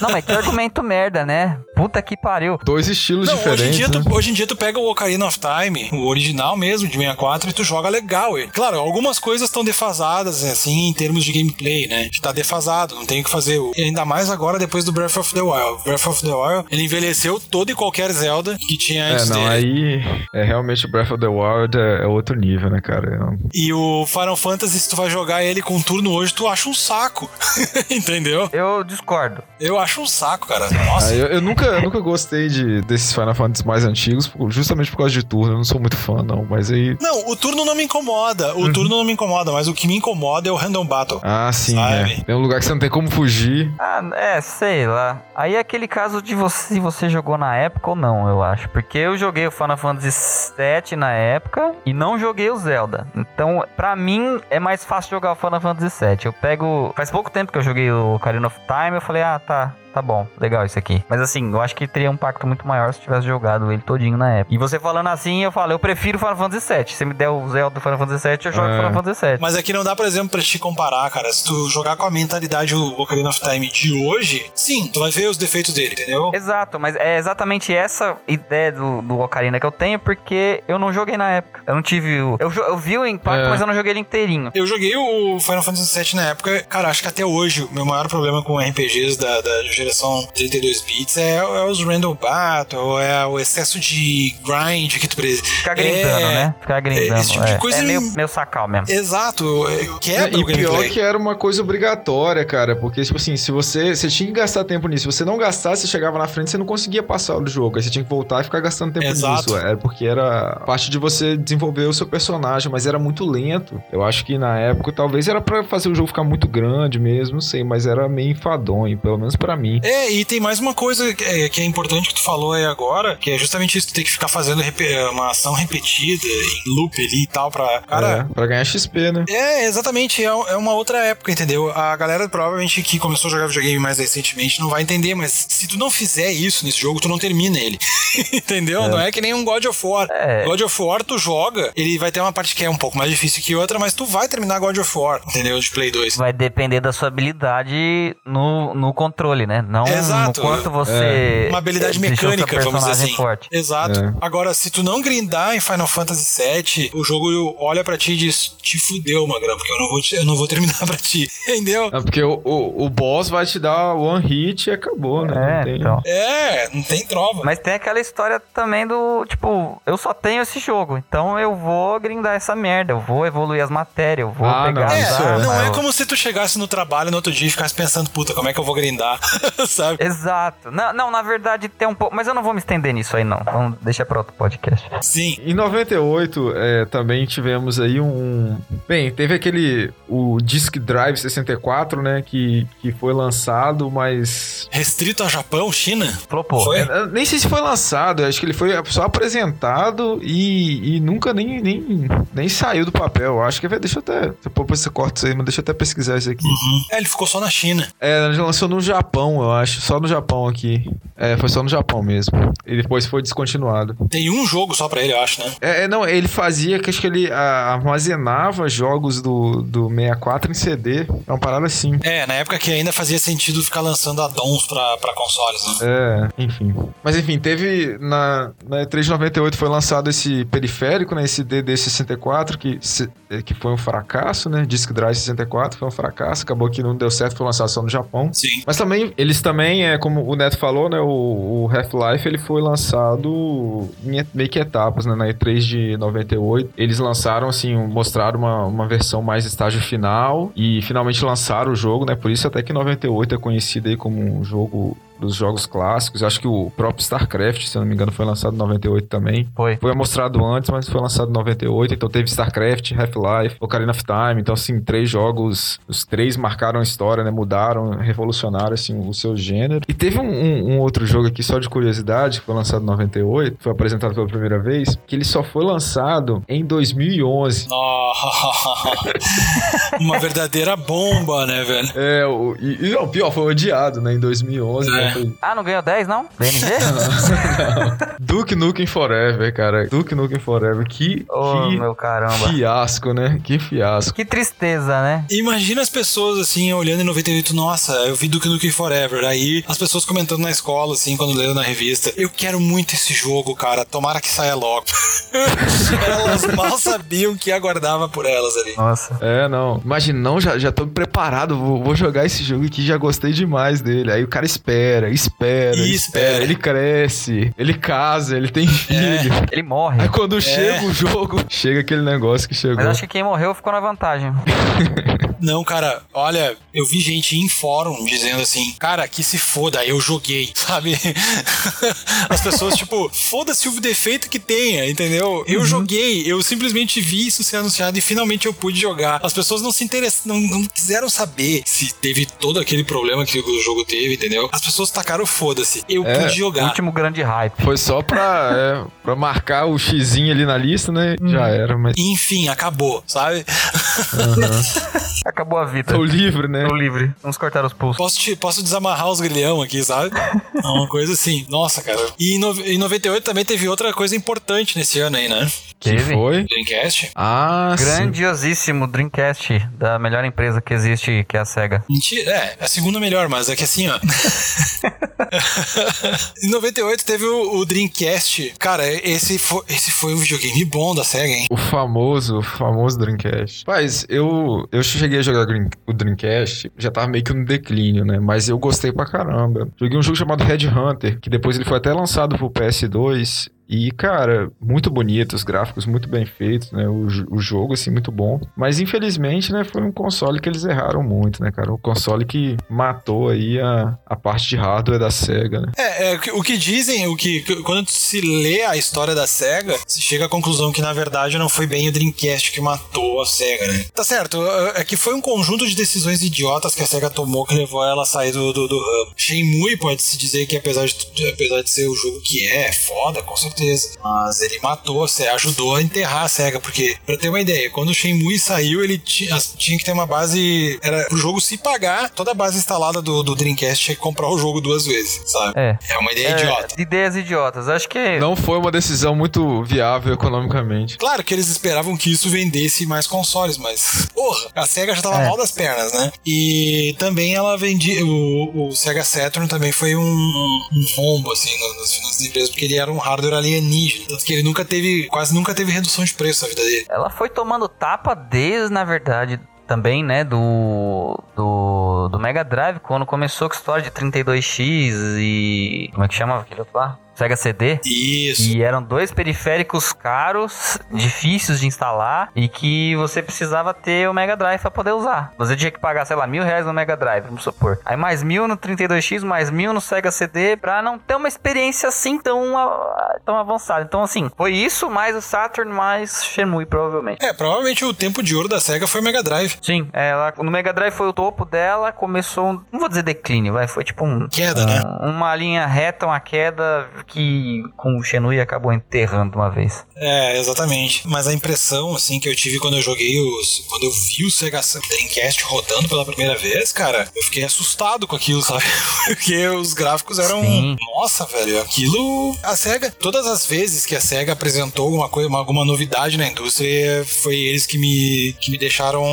Não, mas que argumento merda, né? Puta que pariu. Dois estilos Não, hoje diferentes. em, dia né? tu, hoje em dia tu pega o Ocarina of Time, o original mesmo, de 64, e tu joga legal ele. Claro, algumas coisas estão defasadas, assim, em termos de gameplay, né? Tá defasado, não tem o que fazer. E ainda mais agora, depois do Breath of the Wild. Breath of the Wild, ele envelheceu todo e qualquer Zelda que tinha É, antes não, dele. aí é realmente o Breath of the Wild é, é outro nível, né, cara? É E o Final Fantasy, se tu vai jogar ele com turno hoje, tu acha um saco. Entendeu? Eu discordo. Eu acho um saco, cara. Nossa. Ah, eu, eu nunca, eu nunca gostei de, desses Final Fantasy mais antigos, justamente por causa de turno. Eu não sou muito fã, não. Mas aí. Não, o turno não me incomoda. O turno não me incomoda, mas o que me incomoda é o Random Battle. Ah, sim, é. Tem um lugar que você não tem como fugir. Ah, é, sei lá. Aí é aquele caso de você, se você jogou na época ou não, eu acho. Porque eu joguei o Final Fantasy VII na época e não joguei o Zelda. Então, pra mim, é mais fácil jogar o Final Fantasy VII. Eu pego... Faz pouco tempo que eu joguei o Ocarina of Time, eu falei, ah, tá... Tá bom, legal isso aqui. Mas assim, eu acho que teria um impacto muito maior se tivesse jogado ele todinho na época. E você falando assim, eu falo, eu prefiro Final Fantasy VII. Se você me der o Zelda do Final Fantasy VII, eu jogo É. Final Fantasy VII. Mas aqui não dá, por exemplo, pra te comparar, cara. Se tu jogar com a mentalidade do Ocarina of Time de hoje, sim, tu vai ver os defeitos dele, entendeu? Exato, mas é exatamente essa ideia do, do Ocarina que eu tenho, porque eu não joguei na época. Eu não tive o. Eu, eu vi o impacto, É. mas eu não joguei ele inteirinho. Eu joguei o Final Fantasy VII na época, cara, acho que até hoje o meu maior problema com RPGs da, da geração 32 bits é, é os random battle, é o excesso de grind que tu precisa. Ficar grindando, é, né? Ficar grindando. esse tipo de é. coisa É meio, meio sacal mesmo. Exato, é, quebra e o pior que era uma coisa obrigatória, cara. Porque, tipo assim, se você. Você tinha que gastar tempo nisso. Se você não gastasse, você chegava na frente, você não conseguia passar do jogo. Aí você tinha que voltar e ficar gastando tempo Exato. nisso. Era porque era parte de você desenvolver o seu personagem, mas era muito lento. Eu acho que na época, talvez era pra fazer o jogo ficar muito grande mesmo, não sei, mas era meio enfadonho, pelo menos pra mim. É, e tem mais uma coisa que é, que é importante que tu falou aí agora, que é justamente isso, tu tem que ficar fazendo uma ação repetida, em loop ali e tal, pra... Cara, É, pra ganhar XP, né? É, exatamente, é, é uma outra época, entendeu? A galera provavelmente que começou a jogar videogame mais recentemente não vai entender, mas se tu não fizer isso nesse jogo, tu não termina ele. entendeu? Não é que nem um God of War. É. God of War, tu joga, ele vai ter uma parte que é um pouco mais difícil que outra, mas tu vai terminar God of War, entendeu? De Play 2. Vai depender da sua habilidade no, no controle, né? Não Exato. no quanto você. Uma habilidade mecânica, vamos dizer assim. forte. Exato. É. Agora, se tu não grindar em Final Fantasy VII, o jogo olha pra ti e diz: Te fudeu, Magrão, porque eu não vou, te- eu não vou terminar pra ti. Entendeu? É porque o, o, o boss vai te dar one hit e acabou, né? É, Não tem- então. É, não tem trova. Mas tem aquela história também do, tipo, eu só tenho esse jogo, então eu vou grindar essa merda, eu vou evoluir as matérias, eu vou Ah, pegar não, É, é. armas, não é como se tu chegasse no trabalho no outro dia e ficasse pensando, puta, como é que eu vou grindar? sabe? Exato. Não, não, na verdade tem um pouco. Mas eu não vou me estender nisso aí, não. Vamos deixar pra outro podcast. Sim. Em 98, é, também tivemos aí um. Bem, teve aquele. O Disk Drive 64, né? Que, que foi lançado, mas. Restrito a Japão, China? Flopou. Foi? É, nem sei se foi lançado, acho que ele foi só apresentado e, e nunca nem, nem, nem saiu do papel. Acho que. Deixa eu até. Depois você corta isso aí, mas deixa eu até pesquisar isso aqui. É, ele ficou só na China. É, ele lançou no Japão, eu acho. Só no Japão aqui. É, foi só no Japão mesmo. E depois foi descontinuado. Tem um jogo só pra ele, eu acho, né? É, é, não, ele fazia que acho que ele ah, armazenava jogos do, do 64 em CD. É uma parada assim. É, na época que ainda fazia sentido ficar lançando addons pra, pra consoles, né? É, enfim. Mas enfim, teve na, na E3 de 98 foi lançado esse periférico, né? Esse DD64, que, se- eh, que foi um fracasso, né? Disk Drive 64 foi um fracasso. Acabou que não deu certo, foi lançado só no Japão. Sim. Mas também, eles também, é, como o Neto falou, né? O, o Half-Life ele foi lançado em meio que etapas, né? Na E3 de 98. Eles lançaram, assim, mostraram uma, uma versão mais estágio final e finalmente lançaram o jogo, né? Por isso até que 98 é conhecido aí como um jogo dos jogos clássicos. Eu acho que o próprio StarCraft, se eu não me engano, foi lançado em 98 também. Foi. Foi mostrado antes, mas foi lançado em 98. Então teve StarCraft, Half-Life, Ocarina of Time. Então, assim, três jogos. Os três marcaram a história, né? Mudaram, revolucionaram, assim, o seu gênero. E teve um, um- um outro jogo aqui, só de curiosidade, que foi lançado em 98. Foi apresentado pela primeira vez. Que ele só foi lançado em 2011. Nossa. Uma verdadeira bomba, né, velho? É, o, e, e não, pior, foi odiado, né? Em 2011. É. né, foi Ah, não ganhou 10, não? DMG? Duke Nukem Forever, cara. Duke Nukem Forever. Que, Ô, que meu caramba. fiasco, né? Que fiasco. Que tristeza, né? Imagina as pessoas, assim, olhando em 98, nossa, eu vi Duke Nukem Forever. Aí as pessoas comentando na escola, assim, quando leram na revista, eu quero muito esse jogo, cara, tomara que saia logo. elas mal sabiam que aguardava por elas ali. Nossa. É, não. Imagina, não, já, já tô preparado, vou, vou jogar esse jogo aqui, já gostei demais dele. Aí o cara espera, espera, E espera. espera. Ele cresce, ele casa, ele tem filho. Ele morre. Aí quando chega o jogo, chega aquele negócio que chegou. Mas acho que quem morreu ficou na vantagem. Não, cara, olha, eu vi gente em fórum dizendo assim, cara, que se foda, eu joguei, sabe? As pessoas, tipo, foda-se o defeito que tenha, entendeu? Eu joguei, eu simplesmente vi isso ser anunciado e finalmente eu pude jogar. As pessoas não se interessam, não, não quiseram saber se teve todo aquele problema que o jogo teve, entendeu? As pessoas tacaram foda-se, eu É, pude jogar. Último grande hype. Foi só pra, é, pra marcar o xizinho ali na lista, né? Já era, mas Enfim, acabou, sabe? Acabou a vida. tô livre, né? Tô livre. Vamos cortar os pulsos. Posso, te, posso desamarrar os grilhão aqui, sabe? É uma coisa assim. Nossa, cara. E em, no, em 98 também teve outra coisa importante nesse ano aí, né? Que Teve. foi? Dreamcast. Ah, sim. Grandiosíssimo Dreamcast da melhor empresa que existe, que é a SEGA. Mentira, é, a segunda melhor, mas é que assim, ó. em 98 teve o, o Dreamcast. Cara, esse foi, esse foi um videogame bom da SEGA, hein? O famoso, o famoso Dreamcast. Mas eu, eu cheguei a jogar o Dreamcast, já tava meio que no declínio, né? Mas eu gostei pra caramba. Joguei um jogo chamado Red Hunter, que depois ele foi até lançado pro PS2. E, cara, muito bonito, os gráficos muito bem feitos, né? O, o jogo, assim, muito bom. Mas, infelizmente, né, foi um console que eles erraram muito, né, cara? O console que matou aí a, a parte de hardware da SEGA, né? É, é, o que dizem, o que quando se lê a história da SEGA, se chega à conclusão que na verdade não foi bem o Dreamcast que matou a SEGA, né? Tá certo, é é que foi um conjunto de decisões idiotas que a SEGA tomou que levou ela a sair do, do, do ramo. Shenmue pode-se dizer que apesar de, apesar de ser o jogo que é, é foda, com mas ele matou ajudou a enterrar a SEGA, porque, pra ter uma ideia, quando o Shenmue saiu, ele ti- as- tinha que ter uma base, era pro jogo se pagar, toda a base instalada do, do Dreamcast tinha que comprar o jogo duas vezes, sabe? É. É uma ideia É, idiota. ideias idiotas. Acho que. Não foi uma decisão muito viável economicamente. Claro que eles esperavam que isso vendesse mais consoles, mas. Porra, a SEGA já tava É. mal das pernas, né? E também ela vendia. O, o Sega Saturn também foi um, um rombo, assim, nas finanças da empresa, porque ele era um hardware alienígena. Que ele nunca teve. Quase nunca teve redução de preço na vida dele. Ela foi tomando tapa desde, na verdade, também, né, do, do, do Mega Drive, quando começou com a história de 32X e... Como é que chamava aquele outro lá? Sega CD. Isso. E eram dois periféricos caros, difíceis de instalar e que você precisava ter o Mega Drive pra poder usar. Você tinha que pagar, sei lá, mil reais no Mega Drive, vamos supor. Aí mais mil no 32X, mais mil no Sega CD pra não ter uma experiência assim tão, tão avançada. Então, assim, foi isso, mais o Saturn, mais Shenmue, provavelmente. É, provavelmente o tempo de ouro da SEGA foi o Mega Drive. Sim, ela, no Mega Drive foi o topo dela, começou, um- não vou dizer declínio, vai, foi tipo um, Queda, né? uma linha reta, uma queda que com o Shenmue acabou enterrando uma vez. É, exatamente. Mas a impressão, assim, que eu tive quando eu joguei os. Quando eu vi o Sega Dreamcast rodando pela primeira vez, cara, eu fiquei assustado com aquilo, sabe? Porque os gráficos eram. Sim. Nossa, velho, aquilo. A SEGA, todas as vezes que a SEGA apresentou alguma coisa, uma- alguma novidade na indústria, foi eles que me, que me deixaram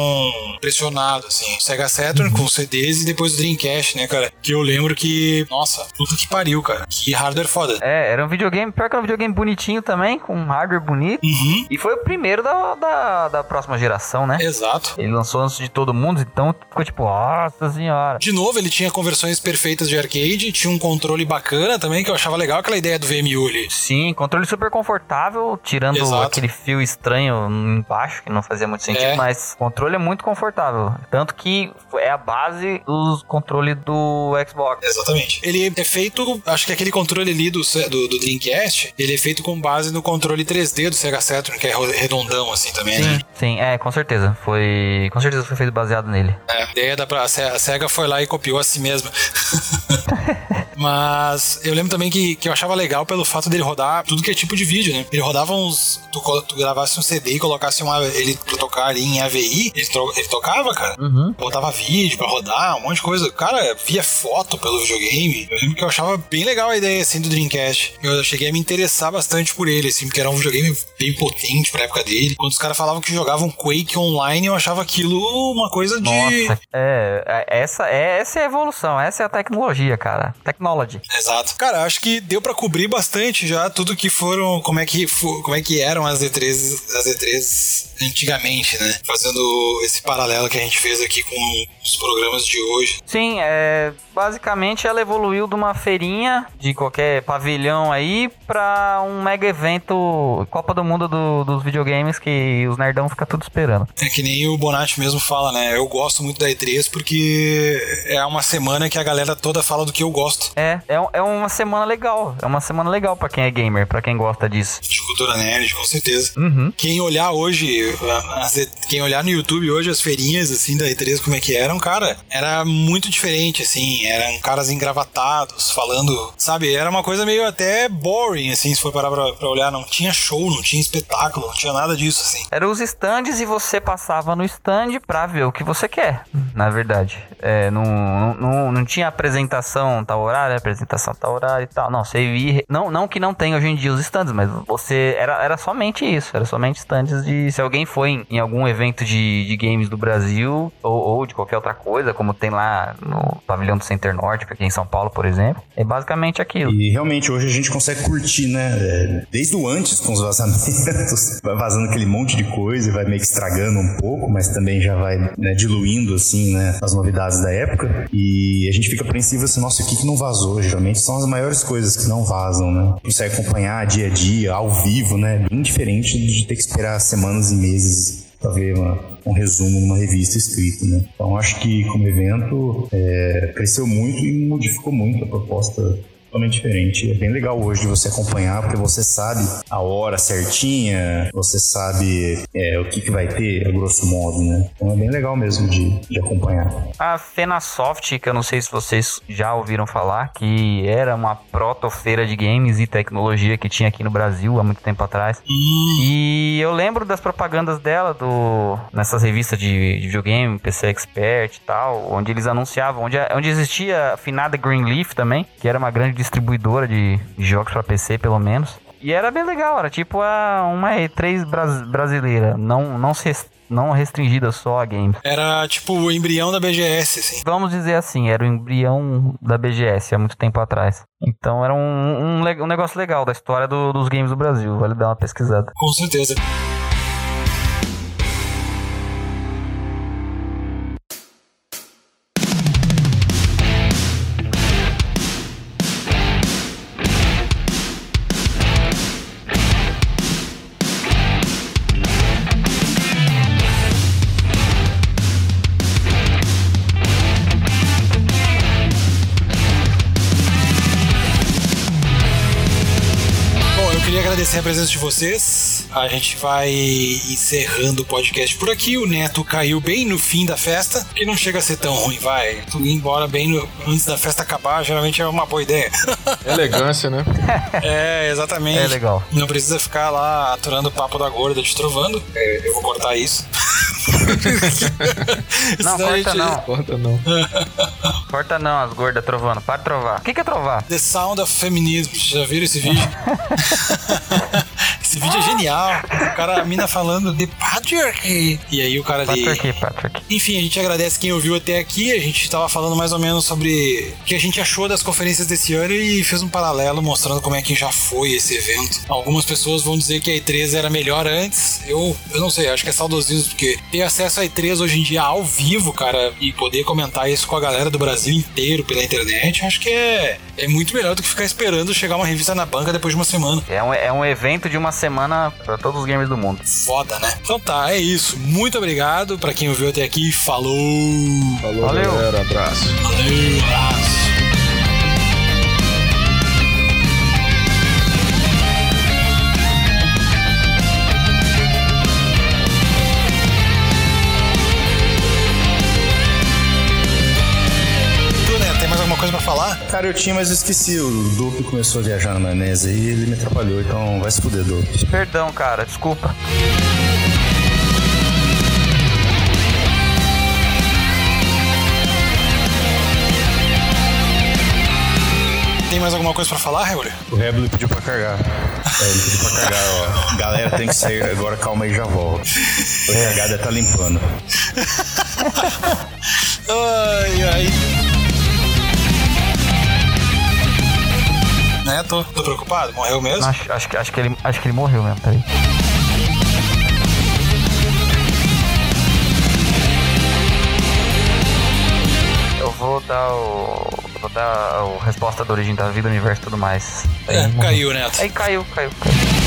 impressionado, assim. O Sega Saturn com os CDs e depois o Dreamcast, né, cara? Que eu lembro que. Nossa, puta que pariu, cara. Que hardware foda. É, era um videogame, pior que era um videogame bonitinho também, com um hardware bonito. Uhum. E foi o primeiro da, da, da próxima geração, né? Exato. Ele lançou antes de todo mundo, então ficou tipo, nossa senhora. De novo, ele tinha conversões perfeitas de arcade, tinha um controle bacana também, que eu achava legal aquela ideia do VMU ali. Sim, controle super confortável, tirando Exato. aquele fio estranho embaixo, que não fazia muito sentido, É. mas o controle é muito confortável. Tanto que é a base dos controles do Xbox. Exatamente. Ele é feito, acho que aquele controle ali do, Se- do, do Dreamcast, ele é feito com base no controle 3D do Sega Saturn, que é redondão assim também, né? Sim, é, com certeza. Foi. Com certeza foi feito baseado nele. É, a ideia da pra- a Se- a SEGA foi lá e copiou a si mesma. Mas eu lembro também que, que eu achava legal pelo fato dele rodar tudo que é tipo de vídeo, né? Ele rodava uns. Tu, tu gravasse um CD e colocasse uma, ele pra tocar ali em AVI, ele, tro- ele tocava, cara. Uhum. Botava vídeo pra rodar, um monte de coisa. Cara, via foto pelo videogame. Eu lembro que eu achava bem legal a ideia, assim, do Dreamcast. Eu cheguei a me interessar bastante por ele, assim, porque era um videogame bem potente pra época dele. Quando os caras falavam que jogavam Quake online, eu achava aquilo uma coisa de... Nossa, é, é, essa, é, essa é a evolução, essa é a tecnologia, cara. Technology. Exato. Cara, acho que deu pra cobrir bastante já tudo que foram, como é que, como é que eram as E3, as E3 antigamente, né? Fazendo esse paralelo que a gente fez aqui com os programas de hoje. Sim, é, basicamente ela evoluiu de uma feirinha de qualquer pavilhão aí pra um mega evento Copa do Mundo do- dos videogames que os nerdão fica tudo esperando. É que nem o Bonatti mesmo fala, né? Eu gosto muito da E3 porque é uma semana que a galera toda fala do que eu gosto. É, é, é uma semana legal, é uma semana legal pra quem é gamer, pra quem gosta disso. De cultura nerd, com certeza. Uhum. Quem olhar hoje, quem olhar no YouTube hoje as feirinhas assim da E3 como é que eram, cara, era muito diferente assim, eram caras engravatados falando, sabe, era uma coisa meio até boring assim, se for parar pra, pra olhar, não tinha show, não tinha espetáculo, não tinha nada disso assim. Eram os stands e você passava no stand pra ver o que você quer, na verdade. É, não, não, não, não tinha apresentação tal horário, apresentação tal horário e tal. Não, você via. Não, não que não tenha hoje em dia os stands, mas você. Era, era somente isso. Era somente stands de. Se alguém foi em, em algum evento de, de games do Brasil ou, ou de qualquer outra coisa, como tem lá no pavilhão do Center Norte, aqui em São Paulo, por exemplo, é basicamente aquilo. E realmente hoje a gente consegue curtir, né? É, Desde o antes com os vazamentos, vai vazando aquele monte de coisa e vai meio que estragando um pouco, mas também já vai né, diluindo, assim, né? As novidades da época. E a gente fica apreensivo assim, nossa, o que, que não vazou? Geralmente são as maiores coisas que não vazam, né? Consegue acompanhar dia a dia, ao vivo, né? Bem diferente de ter que esperar semanas e meses para ver um resumo numa revista escrito, né? Então acho que como evento é, cresceu muito e modificou muito a proposta totalmente diferente. É bem legal hoje de você acompanhar, porque você sabe a hora certinha, você sabe é, o que, que vai ter, a grosso modo, né? Então é bem legal mesmo de, de acompanhar. A Fenasoft, que eu não sei se vocês já ouviram falar, que era uma proto-feira de games e tecnologia que tinha aqui no Brasil há muito tempo atrás. E eu lembro das propagandas dela do nessas revistas de, de videogame, PC Expert e tal, onde eles anunciavam, onde, onde existia a finada Greenleaf também, que era uma grande distribuidora de, de jogos para PC, pelo menos. E era bem legal, era tipo a, uma E3 bras- brasileira, não, não, se não restringida só a games. Era tipo o embrião da BGS, assim. Vamos dizer assim, era o embrião da BGS há muito tempo atrás. Então era um, um, um negócio legal da história do- dos games do Brasil. Vale dar uma pesquisada. Com certeza. Vocês. A gente vai encerrando o podcast por aqui. O Neto caiu bem no fim da festa, que não chega a ser tão ruim, vai. Tu ir embora bem no- antes da festa acabar, geralmente é uma boa ideia. Elegância, né? é, exatamente. É legal. Não precisa ficar lá aturando o papo da gorda te trovando. É, eu vou cortar isso. Não, corta gente- não. Corta não. Corta não, as gordas trovando. Para de trovar. O que, que é trovar? The Sound of Feminism. Vocês já viram esse vídeo? esse vídeo é genial. O cara, a mina falando de Patrick. E aí o cara ali. Patrick, Patrick. Enfim, a gente agradece quem ouviu até aqui. A gente estava falando mais ou menos sobre o que a gente achou das conferências desse ano e fez um paralelo mostrando como é que já foi esse evento. Algumas pessoas vão dizer que a E3 era melhor antes. Eu, eu não sei, acho que é saudosismo, porque ter acesso à E3 hoje em dia ao vivo, cara, e poder comentar isso com a galera do Brasil inteiro pela internet, acho que é, é muito melhor do que ficar esperando chegar uma revista na banca depois de uma semana. É um, é um evento de uma semana pra todos os gamers do mundo. Foda, né? Então tá, é isso. Muito obrigado pra quem ouviu até aqui. Falou! Falou, Valeu. galera. Abraço. Valeu, abraço! Cara, eu tinha, mas eu esqueci. O Dope começou a viajar na maionese e ele me atrapalhou, então vai se fuder, Dope. Perdão, cara, desculpa. Tem mais alguma coisa pra falar, Reguli? O Rebel pediu pra carregar. É, ele pediu pra carregar, ó. Galera, tem que sair agora, calma aí, já volto. O deve tá limpando. Ai, ai. Né? Tô, tô preocupado. Morreu mesmo? Acho, acho, que, acho, que ele, acho que ele morreu mesmo, peraí. Eu vou dar o. Vou dar a resposta da origem da vida, universo e tudo mais. É, caiu, Neto. Aí caiu, caiu, caiu.